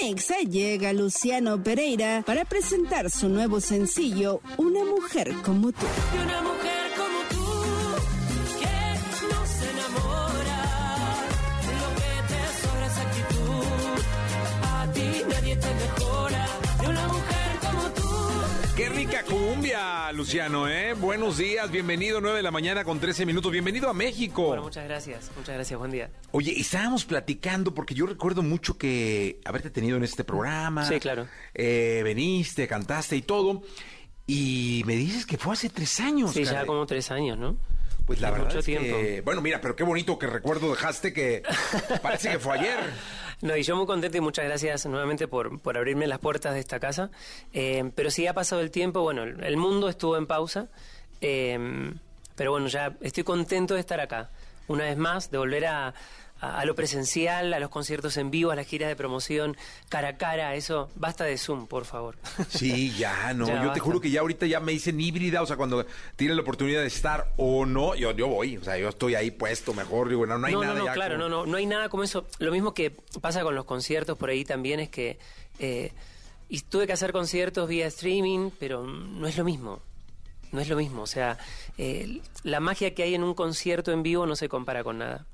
llega Luciano Pereira para presentar su nuevo sencillo, Una mujer como tú. Rica cumbia, Luciano, ¿eh? Buenos días, bienvenido, 9 de la mañana con 13 minutos. Bienvenido a México. Bueno, muchas gracias, muchas gracias, buen día. Oye, estábamos platicando porque yo recuerdo mucho que haberte tenido en este programa. Sí, claro. Eh, veniste, cantaste y todo. Y me dices que fue hace tres años. Sí, ya como tres años, ¿no? Pues la es verdad mucho es tiempo. que... Bueno, mira, pero qué bonito que recuerdo dejaste que parece que fue ayer. No, y yo muy contento y muchas gracias nuevamente por, por abrirme las puertas de esta casa. Eh, pero sí ha pasado el tiempo, bueno, el, mundo estuvo en pausa, eh, pero bueno, ya estoy contento de estar acá. Una vez más, de volver a, a- a lo presencial, a los conciertos en vivo, a las giras de promoción, cara a cara, eso, basta de Zoom, por favor. Sí, ya, no. Ya yo te juro que ya ahorita ya me dicen híbrida, o sea, cuando tienen la oportunidad de estar o no, yo, yo voy. O sea, yo estoy ahí puesto mejor, digo, no, no hay no, nada no, no, ya claro, como- no, no, no hay nada como eso. Lo mismo que pasa con los conciertos por ahí también es que eh, y tuve que hacer conciertos vía streaming, pero no es lo mismo. No es lo mismo. O sea, eh, la magia que hay en un concierto en vivo no se compara con nada.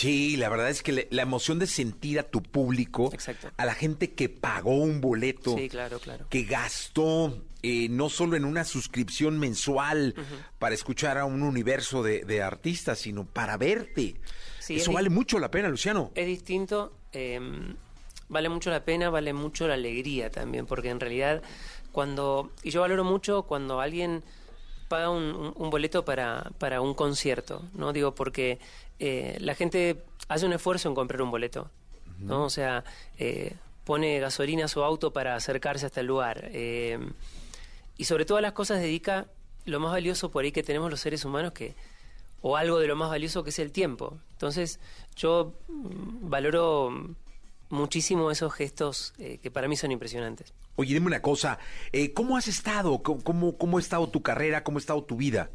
Sí, la verdad es que le- la emoción de sentir a tu público, Exacto. a la gente que pagó un boleto, Sí, claro, claro. que gastó eh, no solo en una suscripción mensual para escuchar a un universo de, de artistas, sino para verte. Sí, Eso es vale mucho la pena, Luciano. Es distinto, eh, vale mucho la pena, vale mucho la alegría también, porque en realidad cuando, y yo valoro mucho cuando alguien paga un, un- un boleto para, para un concierto, ¿no? Digo, porque eh, la gente hace un esfuerzo en comprar un boleto, ¿no? O sea, eh, pone gasolina a su auto para acercarse hasta el lugar. eh, y sobre todas las cosas dedica lo más valioso por ahí que tenemos los seres humanos que o algo de lo más valioso que es el tiempo. Entonces, yo mm, valoro muchísimo esos gestos eh, que para mí son impresionantes. Oye, dime una cosa, eh, ¿cómo has estado? ¿Cómo, cómo, cómo ha estado tu carrera? ¿Cómo ha estado tu vida?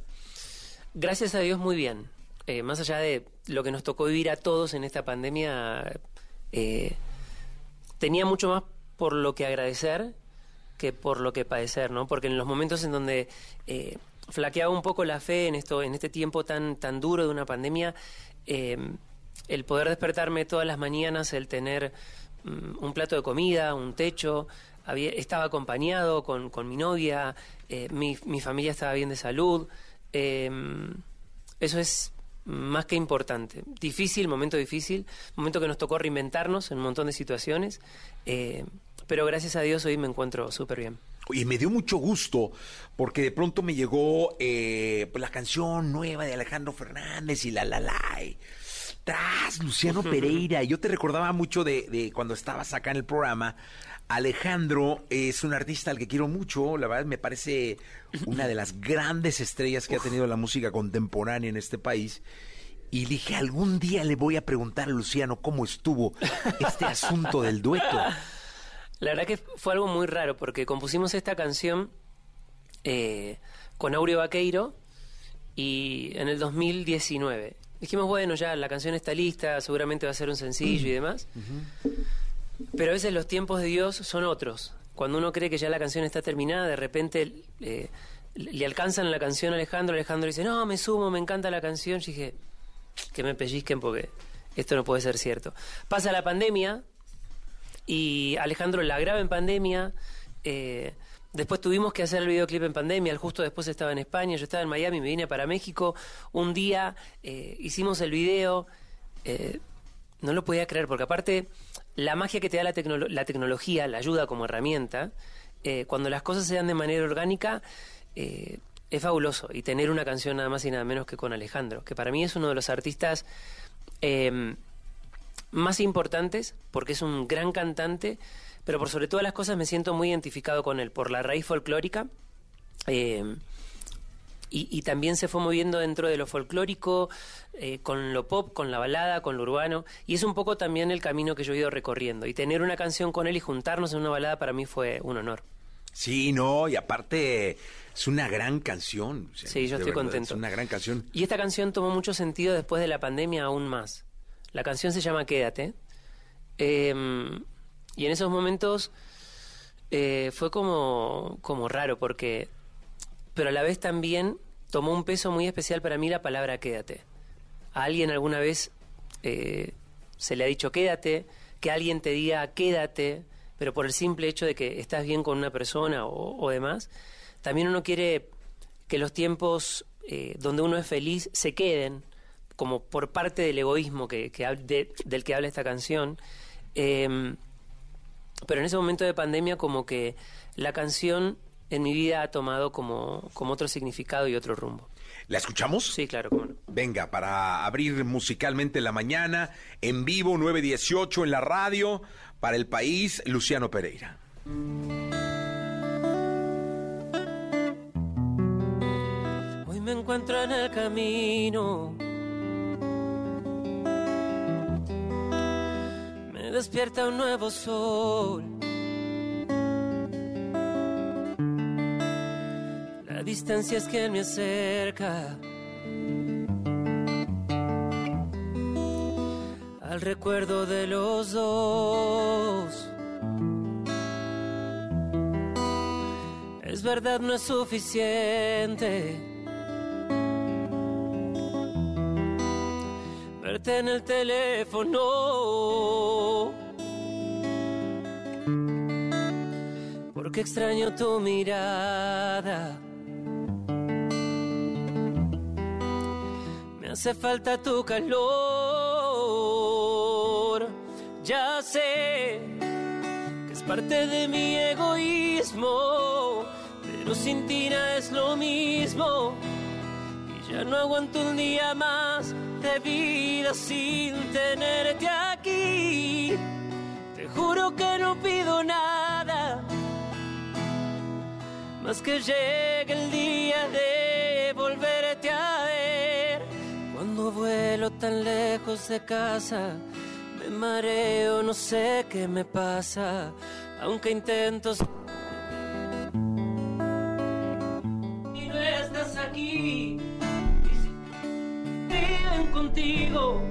Gracias a Dios muy bien. Eh, más allá de lo que nos tocó vivir a todos en esta pandemia, eh, tenía mucho más por lo que agradecer que por lo que padecer, ¿no? Porque en los momentos en donde eh, flaqueaba un poco la fe en esto, en este tiempo tan tan duro de una pandemia, el poder despertarme todas las mañanas, el tener mm, un plato de comida, un techo, había, estaba acompañado con, con mi novia, mi, mi familia estaba bien de salud, eso es más que importante. Difícil, momento difícil, momento que nos tocó reinventarnos en un montón de situaciones, eh, pero gracias a Dios hoy me encuentro súper bien. Oye, me dio mucho gusto porque de pronto me llegó eh, pues, la canción nueva de Alejandro Fernández y la la la. y Tras Luciano Pereira. Yo te recordaba mucho de, de cuando estabas acá en el programa. Alejandro es un artista al que quiero mucho. La verdad me parece una de las grandes estrellas que ha tenido la música contemporánea en este país. Y dije, algún día le voy a preguntar a Luciano cómo estuvo este asunto del dueto. La verdad que fue algo muy raro porque compusimos esta canción eh, con Aureo Vaqueiro y en el 2019. Dijimos, bueno, ya la canción está lista, seguramente va a ser un sencillo y demás. Pero a veces los tiempos de Dios son otros. Cuando uno cree que ya la canción está terminada, de repente eh, le alcanzan la canción a Alejandro, Alejandro dice, no, me sumo, me encanta la canción. Yo dije, que me pellizquen porque esto no puede ser cierto. Pasa la pandemia y Alejandro la graba en pandemia. eh, después tuvimos que hacer el videoclip en pandemia. Justo después estaba en España, yo estaba en Miami, me vine para México. Un día eh, hicimos el video. no lo podía creer, porque aparte, la magia que te da la, la tecnología, la ayuda como herramienta, eh, cuando las cosas se dan de manera orgánica, eh, es fabuloso. Y tener una canción nada más y nada menos que con Alejandro, que para mí es uno de los artistas eh, más importantes, porque es un gran cantante, pero por sobre todas las cosas me siento muy identificado con él, por la raíz folclórica. Y, y también se fue moviendo dentro de lo folclórico, eh, con lo pop, con la balada, con lo urbano. Y es un poco también el camino que yo he ido recorriendo. Y tener una canción con él y juntarnos en una balada para mí fue un honor. Sí, no, y aparte es una gran canción. o sea, Sí, yo estoy verdad, contento. Es una gran canción. Y esta canción tomó mucho sentido después de la pandemia aún más. La canción se llama Quédate. Eh, y en esos momentos eh, fue como, como raro porque... Pero a la vez también tomó un peso muy especial para mí la palabra quédate. A alguien alguna vez eh, se le ha dicho quédate, que alguien te diga quédate, pero por el simple hecho de que estás bien con una persona o, demás, también uno quiere que los tiempos eh, donde uno es feliz se queden, como por parte del egoísmo que, del que habla esta canción. Em, pero en ese momento de pandemia como que la canción en mi vida ha tomado como, como otro significado y otro rumbo. ¿La escuchamos? Sí, claro, cómo no. Venga, para abrir musicalmente la mañana, en vivo 918 en la radio, para el país, Luciano Pereira. Hoy me encuentro en el camino. Me despierta un nuevo sol. La distancia es quien me acerca al recuerdo de los dos. Es verdad, no es suficiente. Verte en el teléfono. Porque extraño tu mirada. Hace falta tu calor. Ya sé que es parte de mi egoísmo, pero sin ti nada es lo mismo. Y ya no aguanto un día más de vida sin tenerte aquí. Te juro que no pido nada, más que llegue el día de Vuelo tan lejos de casa, me mareo, no sé qué me pasa, aunque intento... Y no estás aquí, viven contigo.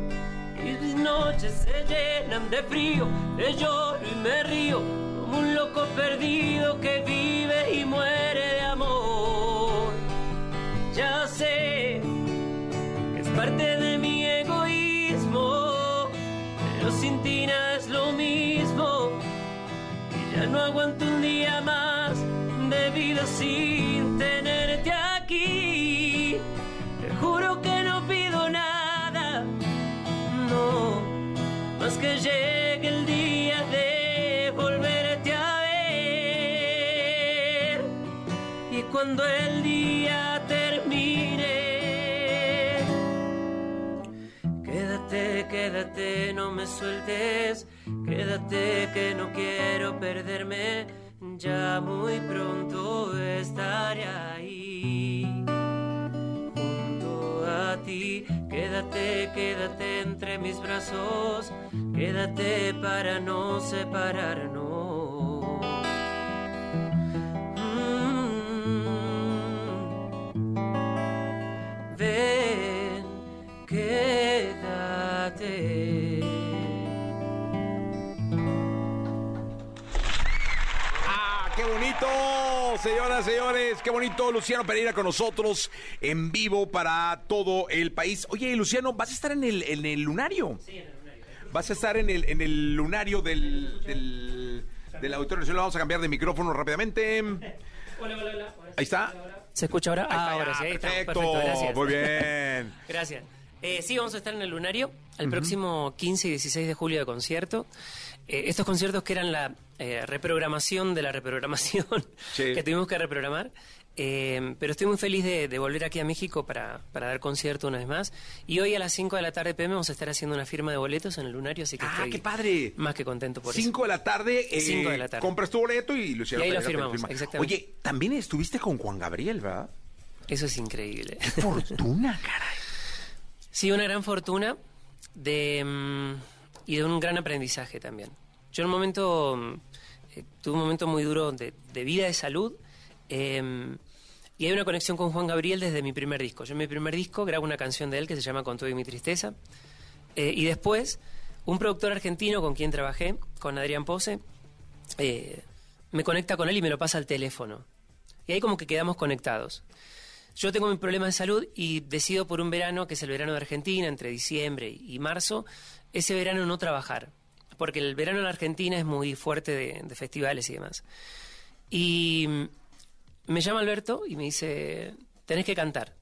Y mis noches se llenan de frío, de lloro y me río, como un loco perdido que vive y muere de amor. Ya sé parte de mi egoísmo, pero sin ti nada es lo mismo. Y ya no aguanto un día más de vida sin tenerte aquí. Te juro que no pido nada, no, más que llegue el día de volverte a ver. Y cuando quédate, no me sueltes, quédate que no quiero perderme, ya muy pronto estaré ahí junto a ti. Quédate, quédate entre mis brazos, quédate para no separarnos. Bonito! señoras, señores, qué bonito. Luciano Pereira con nosotros en vivo para todo el país. Oye, Luciano, ¿vas a estar en el, en el lunario? Sí, en el lunario. Vas a estar en el, en el lunario del, del, del Auditorio Nacional. Vamos a cambiar de micrófono rápidamente. Hola, hola, hola. Ahí está. ¿Se escucha ahora? Ahí Ah, está, ahora sí, ahí estamos. perfecto. Perfecto, gracias. Muy bien. gracias. Eh, sí, vamos a estar en el Lunario el próximo 15 y 16 de julio de concierto. Eh, estos conciertos que eran la eh, reprogramación de la reprogramación Sí. que tuvimos que reprogramar. Eh, pero estoy muy feliz de, de volver aquí a México para, para dar concierto una vez más. Y hoy a las 5 de la tarde PM vamos a estar haciendo una firma de boletos en el Lunario, así que Ah, estoy qué padre. más que contento por eso. 5 de la tarde. eh, Cinco de la tarde. Compras tu boleto y Luciano Y ahí lo firmamos, firma. exactamente. Oye, también estuviste con Juan Gabriel, ¿verdad? Eso es increíble. Fortuna, caray. Sí, una gran fortuna de, mm, y de un gran aprendizaje también. Yo en un momento, mm, eh, tuve un momento muy duro de, de vida, de salud, eh, y hay una conexión con Juan Gabriel desde mi primer disco. Yo en mi primer disco grabo una canción de él que se llama Con todo y mi tristeza, eh, y después un productor argentino con quien trabajé, con Adrián Pose, eh, me conecta con él y me lo pasa al teléfono. Y ahí como que quedamos conectados. Yo tengo mi problema de salud y decido por un verano, que es el verano de Argentina, entre diciembre y marzo, ese verano no trabajar. Porque el verano en Argentina es muy fuerte de, festivales y demás. Y me llama Alberto y me dice, tenés que cantar.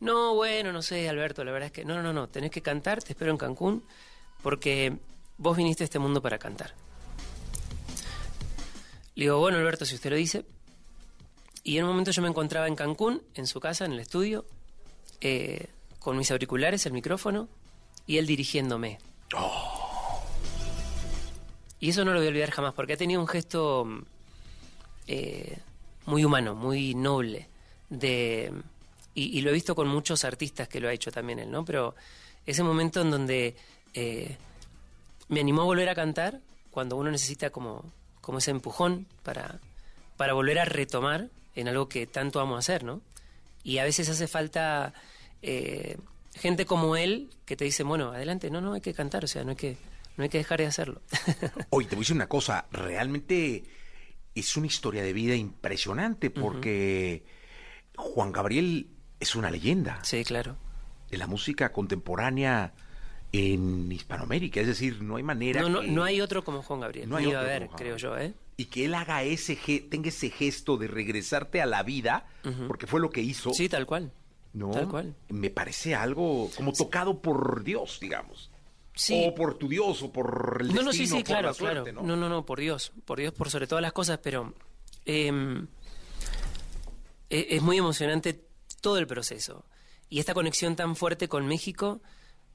No, bueno, no sé, Alberto, la verdad es que no, no, no, no, tenés que cantar, te espero en Cancún, porque vos viniste a este mundo para cantar. Le digo, bueno, Alberto, si usted lo dice. Y en un momento yo me encontraba en Cancún, en su casa, en el estudio, eh, con mis auriculares, el micrófono, y él dirigiéndome. Y eso no lo voy a olvidar jamás, porque ha tenido un gesto eh, muy humano, muy noble. De, y, y lo he visto con muchos artistas que lo ha hecho también él, ¿no? Pero ese momento en donde eh, me animó a volver a cantar, cuando uno necesita como, como ese empujón para, para volver a retomar en algo que tanto amo hacer, ¿no? Y a veces hace falta eh, gente como él que te dice, bueno, adelante, no, no, hay que cantar, o sea, no hay que, no hay que dejar de hacerlo. Oye, te voy a decir una cosa, realmente es una historia de vida impresionante porque Juan Gabriel es una leyenda. Sí, claro. De la música contemporánea en Hispanoamérica, es decir, no hay manera No, no, que- no hay otro como Juan Gabriel. No hay a como Juan creo yo, ¿eh? y que él haga ese tenga ese gesto de regresarte a la vida, porque fue lo que hizo. Sí, tal cual. ¿No? tal cual. Me parece algo como tocado por Dios, digamos. Sí. O por tu Dios, o por el No, no, destino, sí, sí, por claro, la suerte, claro. ¿no? No, no, no, por Dios. Por Dios, por sobre todas las cosas, pero em, e- es muy emocionante todo el proceso. Y esta conexión tan fuerte con México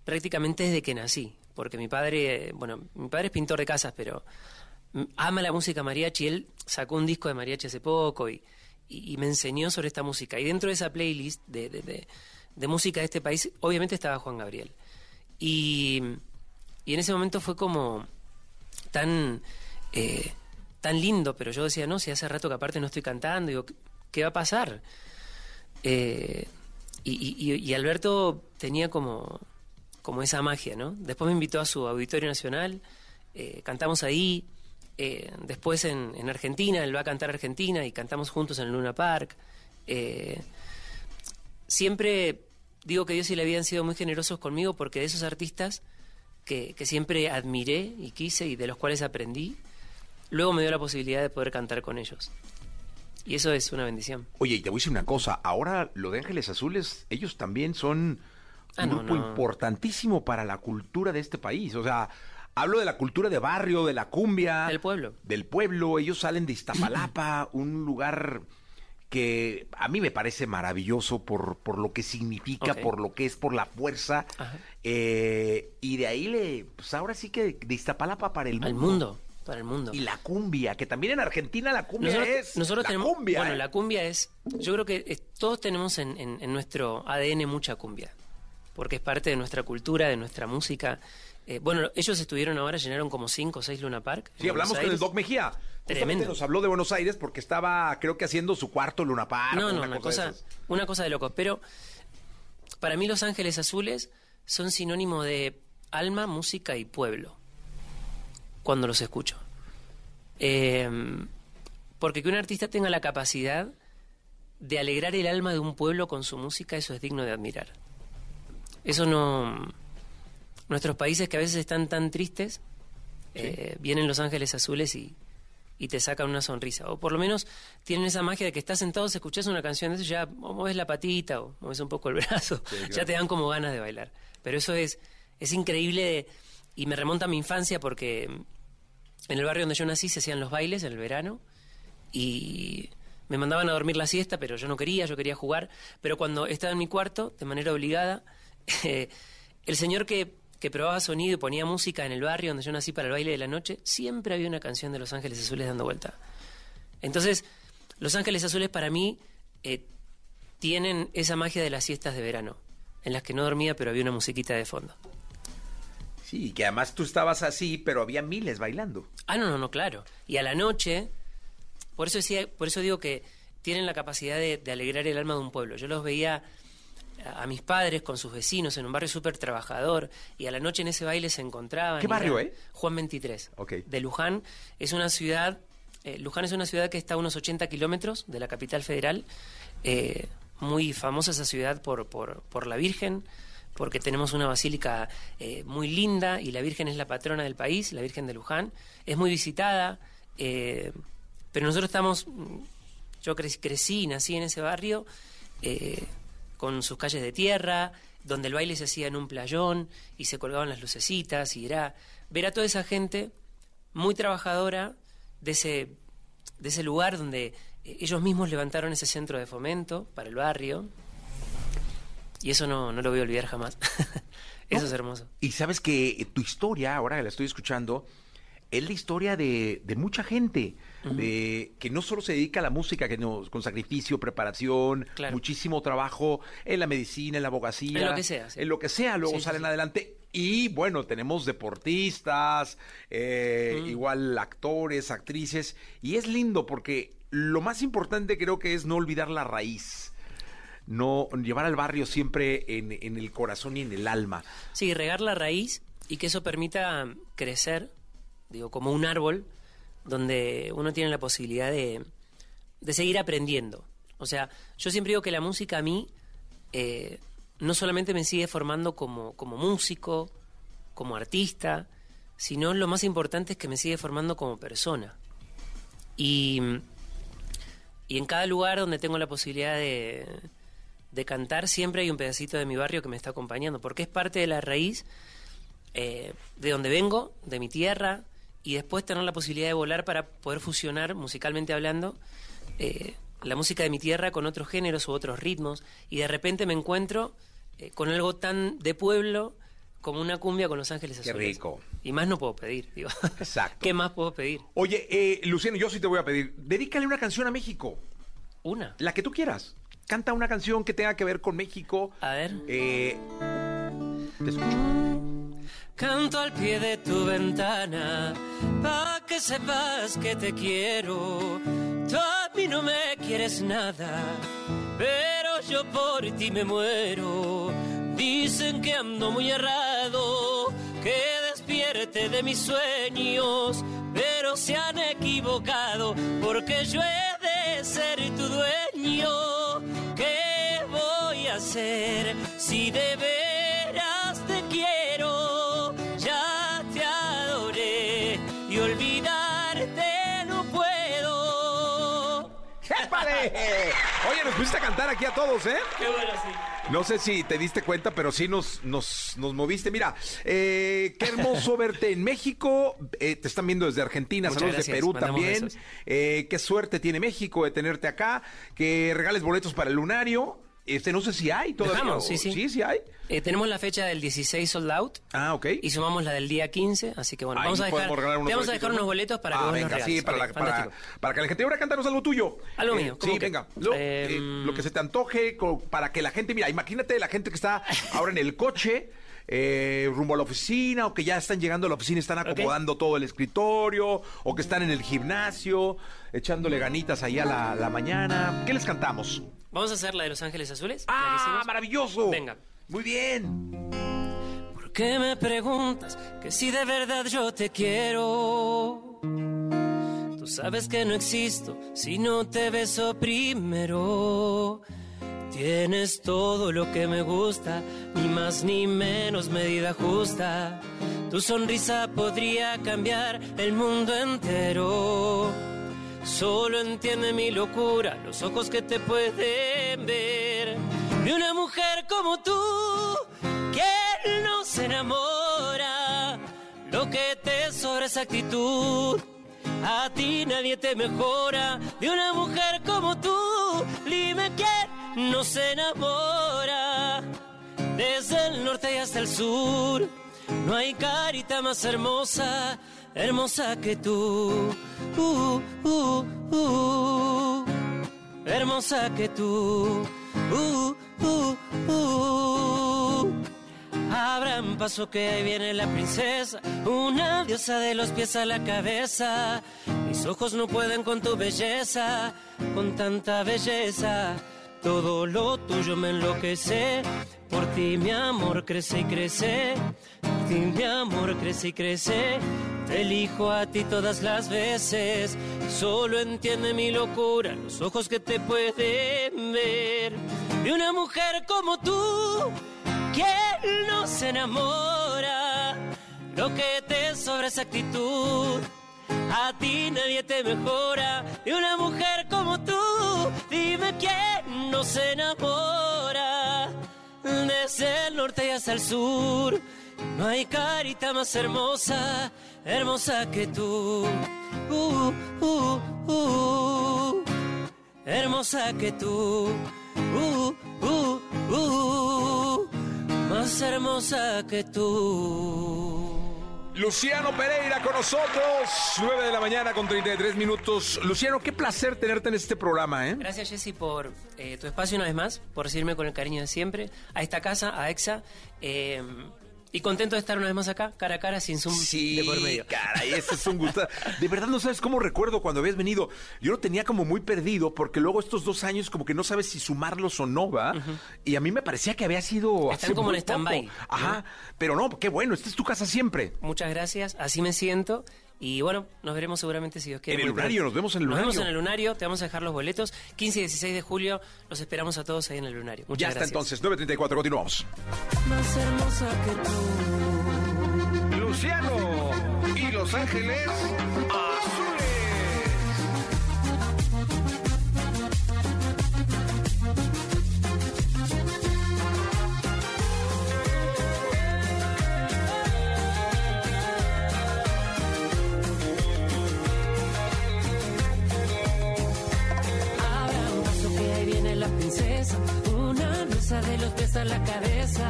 prácticamente desde que nací. Porque mi padre, bueno, mi padre es pintor de casas, pero mm, ama la música mariachi. Él sacó un disco de mariachi hace poco y, y- me enseñó sobre esta música. Y dentro de esa playlist de, de- música de este país, obviamente estaba Juan Gabriel. Y, y en ese momento fue como tan, eh, tan lindo, pero yo decía, no, si hace rato que aparte no estoy cantando, digo, ¿qué- ¿qué va a pasar? Eh, y- y Alberto tenía como, como esa magia, ¿no? Después me invitó a su Auditorio Nacional, eh, cantamos ahí, eh, después en, en Argentina, él va a cantar Argentina y cantamos juntos en el Luna Park. Eh, siempre digo que Dios y la vida han sido muy generosos conmigo porque de esos artistas que, que siempre admiré y quise y de los cuales aprendí, luego me dio la posibilidad de poder cantar con ellos. Y eso es una bendición. Oye, y te voy a decir una cosa, ahora lo de Ángeles Azules, ellos también son Ah, un no, grupo no. importantísimo para la cultura de este país. O sea, hablo de la cultura de barrio, de la cumbia. Del pueblo. Del pueblo. Ellos salen de Iztapalapa, un lugar que a mí me parece maravilloso por, por lo que significa, por lo que es, por la fuerza. Eh, y de ahí le, pues ahora sí que de Iztapalapa para el mundo. Al mundo, para el mundo. Y la cumbia, que también en Argentina la cumbia Nosotros, es nosotros la tenemos, cumbia. bueno, ¿eh? la cumbia es, yo creo que es- todos tenemos en, en- en nuestro ADN mucha cumbia, porque es parte de nuestra cultura, de nuestra música. Eh, bueno, ellos estuvieron ahora, llenaron como cinco o seis Luna Park. Sí, hablamos con el. Doc Mejía. Justamente Tremendo. nos habló de Buenos Aires porque estaba, creo que haciendo su cuarto Luna Park. No, no, una una cosa una cosa de locos. Pero para mí Los Ángeles Azules son sinónimo de alma, música y pueblo. Cuando los escucho. Eh, Porque que un artista tenga la capacidad de alegrar el alma de un pueblo con su música, eso es digno de admirar. Eso no... Nuestros países que a veces están tan tristes, eh, vienen Los Ángeles Azules y, y te sacan una sonrisa. O por lo menos tienen esa magia de que estás sentado, escuchas una canción de eso, ya o mueves la patita o mueves un poco el brazo, ya te dan como ganas de bailar. Pero eso es, es increíble y me remonta a mi infancia porque en el barrio donde yo nací se hacían los bailes en el verano y me mandaban a dormir la siesta, pero yo no quería, yo quería jugar. Pero cuando estaba en mi cuarto, de manera obligada, eh, el señor que, que probaba sonido y ponía música en el barrio donde yo nací para el baile de la noche, siempre había una canción de Los Ángeles Azules dando vuelta. Entonces, Los Ángeles Azules para mí eh, tienen esa magia de las siestas de verano, en las que no dormía, pero había una musiquita de fondo. Sí, que además tú estabas así, pero había miles bailando. Ah, no, no, no, claro. Y a la noche, por eso, decía, por eso digo que tienen la capacidad de, de alegrar el alma de un pueblo. Yo los veía a, mis padres con sus vecinos en un barrio súper trabajador y a la noche en ese baile se encontraban. ¿Qué y barrio, eh? Juan 23. Ok. De Luján. Es una ciudad, eh, Luján es una ciudad que está a unos 80 kilómetros de la capital federal. Eh, muy famosa esa ciudad por, por, por la Virgen, porque tenemos una basílica eh, muy linda y la Virgen es la patrona del país, la Virgen de Luján. Es muy visitada, eh, pero nosotros estamos, mm, yo cre- crecí, nací en ese barrio, eh, con sus calles de tierra, donde el baile se hacía en un playón y se colgaban las lucecitas y era ver a toda esa gente muy trabajadora de ese, de ese lugar donde eh, ellos mismos levantaron ese centro de fomento para el barrio. Y eso no, no lo voy a olvidar jamás. eso es hermoso. Y sabes que tu historia, ahora que la estoy escuchando, es la historia de, de mucha gente, de, que no solo se dedica a la música, que con sacrificio, preparación, Claro. muchísimo trabajo en la medicina, en la abogacía, En lo que sea, sí. en lo que sea, luego Sí, salen sí. adelante. Y bueno, tenemos deportistas, eh, igual actores, actrices, y es lindo porque lo más importante creo que es no olvidar la raíz. No llevar al barrio siempre en, en el corazón y en el alma. Sí, regar la raíz y que eso permita crecer, digo, como un árbol donde uno tiene la posibilidad de, de seguir aprendiendo. O sea, yo siempre digo que la música a mí eh, no solamente me sigue formando como, como músico, como artista, sino lo más importante es que me sigue formando como persona. Y, y en cada lugar donde tengo la posibilidad de, de cantar, siempre hay un pedacito de mi barrio que me está acompañando, porque es parte de la raíz eh, de donde vengo, de mi tierra, y después tener la posibilidad de volar para poder fusionar, musicalmente hablando, eh, la música de mi tierra con otros géneros u otros ritmos, y de repente me encuentro eh, con algo tan de pueblo como una cumbia con Los Ángeles Qué Azules. rico. Y más no puedo pedir, digo. Exacto. ¿Qué más puedo pedir? Oye, eh, Luciano, yo sí te voy a pedir, dedícale una canción a México, Una. la que tú quieras. Canta una canción que tenga que ver con México. A ver. Eh, te escucho. Canto al pie de tu ventana, pa' que sepas que te quiero. Tú a mí no me quieres nada, pero yo por ti me muero. Dicen que ando muy errado, que despierte de mis sueños, pero se han equivocado, porque yo he de ser tu dueño. ¿Qué voy a hacer si de Oye, nos pusiste a cantar aquí a todos, ¿eh? Qué bueno, sí. No sé si te diste cuenta, pero sí nos, nos, nos moviste. Mira, eh, qué hermoso verte en México. Eh, te están viendo desde Argentina, Muchas saludos gracias, de Perú mandamos también. Eh, qué suerte tiene México de tenerte acá. Que regales boletos para el lunario. Este, no sé si hay todavía. Dejamos, sí, sí. Sí, sí hay. Eh, tenemos la fecha del 16 sold out Ah, ok. y sumamos la del día 15, así que bueno, Ahí vamos a dejar, te vamos a dejar ¿no? unos boletos para ah, que vos venga, los regales. sí, para, la- para, para que la gente ahora cántanos algo tuyo. Algo Eh, mío, ¿cómo Sí, venga. Lo, Eh, eh, lo que se te antoje, para que la gente, mira, imagínate la gente que está ahora en el coche. eh, rumbo a la oficina o que ya están llegando a la oficina y están acomodando todo el escritorio o que están en el gimnasio echándole ganitas ahí a la, la mañana. ¿Qué les cantamos? Vamos a hacer la de Los Ángeles Azules. ¡Ah, maravilloso! Venga. Muy bien. ¿Por qué me preguntas que si de verdad yo te quiero? Tú sabes que no existo si no te beso primero. Tienes todo lo que me gusta, ni más ni menos medida justa. Tu sonrisa podría cambiar el mundo entero. Solo entiende mi locura, los ojos que te pueden ver. De una mujer como tú, que no se enamora. Lo que te sobra esa actitud. A ti nadie te mejora. De una mujer como tú, dime quién no se enamora. Desde el norte y hasta el sur, no hay carita más hermosa, hermosa que tú. Uh, uh, uh. Hermosa que tú. Uh, uh. Abran paso que ahí viene la princesa, una diosa de los pies a la cabeza. Mis ojos no pueden con tu belleza, con tanta belleza. Todo lo tuyo me enloquece, por ti mi amor crece y crece, por ti mi amor crece y crece. Te elijo a ti todas las veces, solo entiende mi locura, los ojos que te pueden ver. De una mujer como tú, ¿Quién no se enamora? Lo que te sobra es actitud. A ti nadie te mejora. De una mujer como tú, dime quién no se enamora. Desde el norte y hasta el sur, no hay carita más hermosa, hermosa que tú. Uh, uh, uh. Hermosa que tú. Uh, uh, uh más hermosa que tú. Luciano Pereira con nosotros, 9 de la mañana con 33 minutos. Luciano, qué placer tenerte en este programa, ¿eh? Gracias, Jessy, por eh, tu espacio una vez más, por recibirme con el cariño de siempre, a esta casa, a EXA. eh, y contento de estar una vez más acá, cara a cara, sin Zoom de por medio. Caray, ese es un gusto. De verdad no sabes cómo recuerdo cuando habías venido. Yo lo tenía como muy perdido porque luego estos dos años como que no sabes si sumarlos o no, ¿va? Y a mí me parecía que había sido Están hace como muy en stand-by. Ajá, pero no, qué bueno, esta es tu casa siempre. Muchas gracias, así me siento. Y bueno, nos veremos seguramente si Dios quiere. En el lunario, nos vemos en el Nos vemos lunario. en el lunario, te vamos a dejar los boletos. 15 y 16 de julio, los esperamos a todos ahí en el lunario. Muchas ya está gracias. entonces, 9.34, continuamos. Más hermosa que tú. Luciano y Los Ángeles de los pies a la cabeza.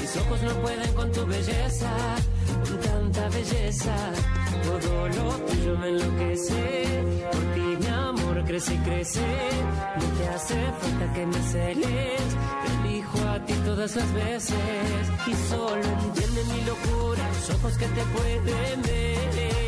Mis ojos no pueden con tu belleza, con tanta belleza. Todo lo tuyo me enloquece, por ti mi amor crece y crece. No te hace falta que me celes, te elijo a ti todas las veces. Y solo entiende mi locura, los ojos que te pueden ver.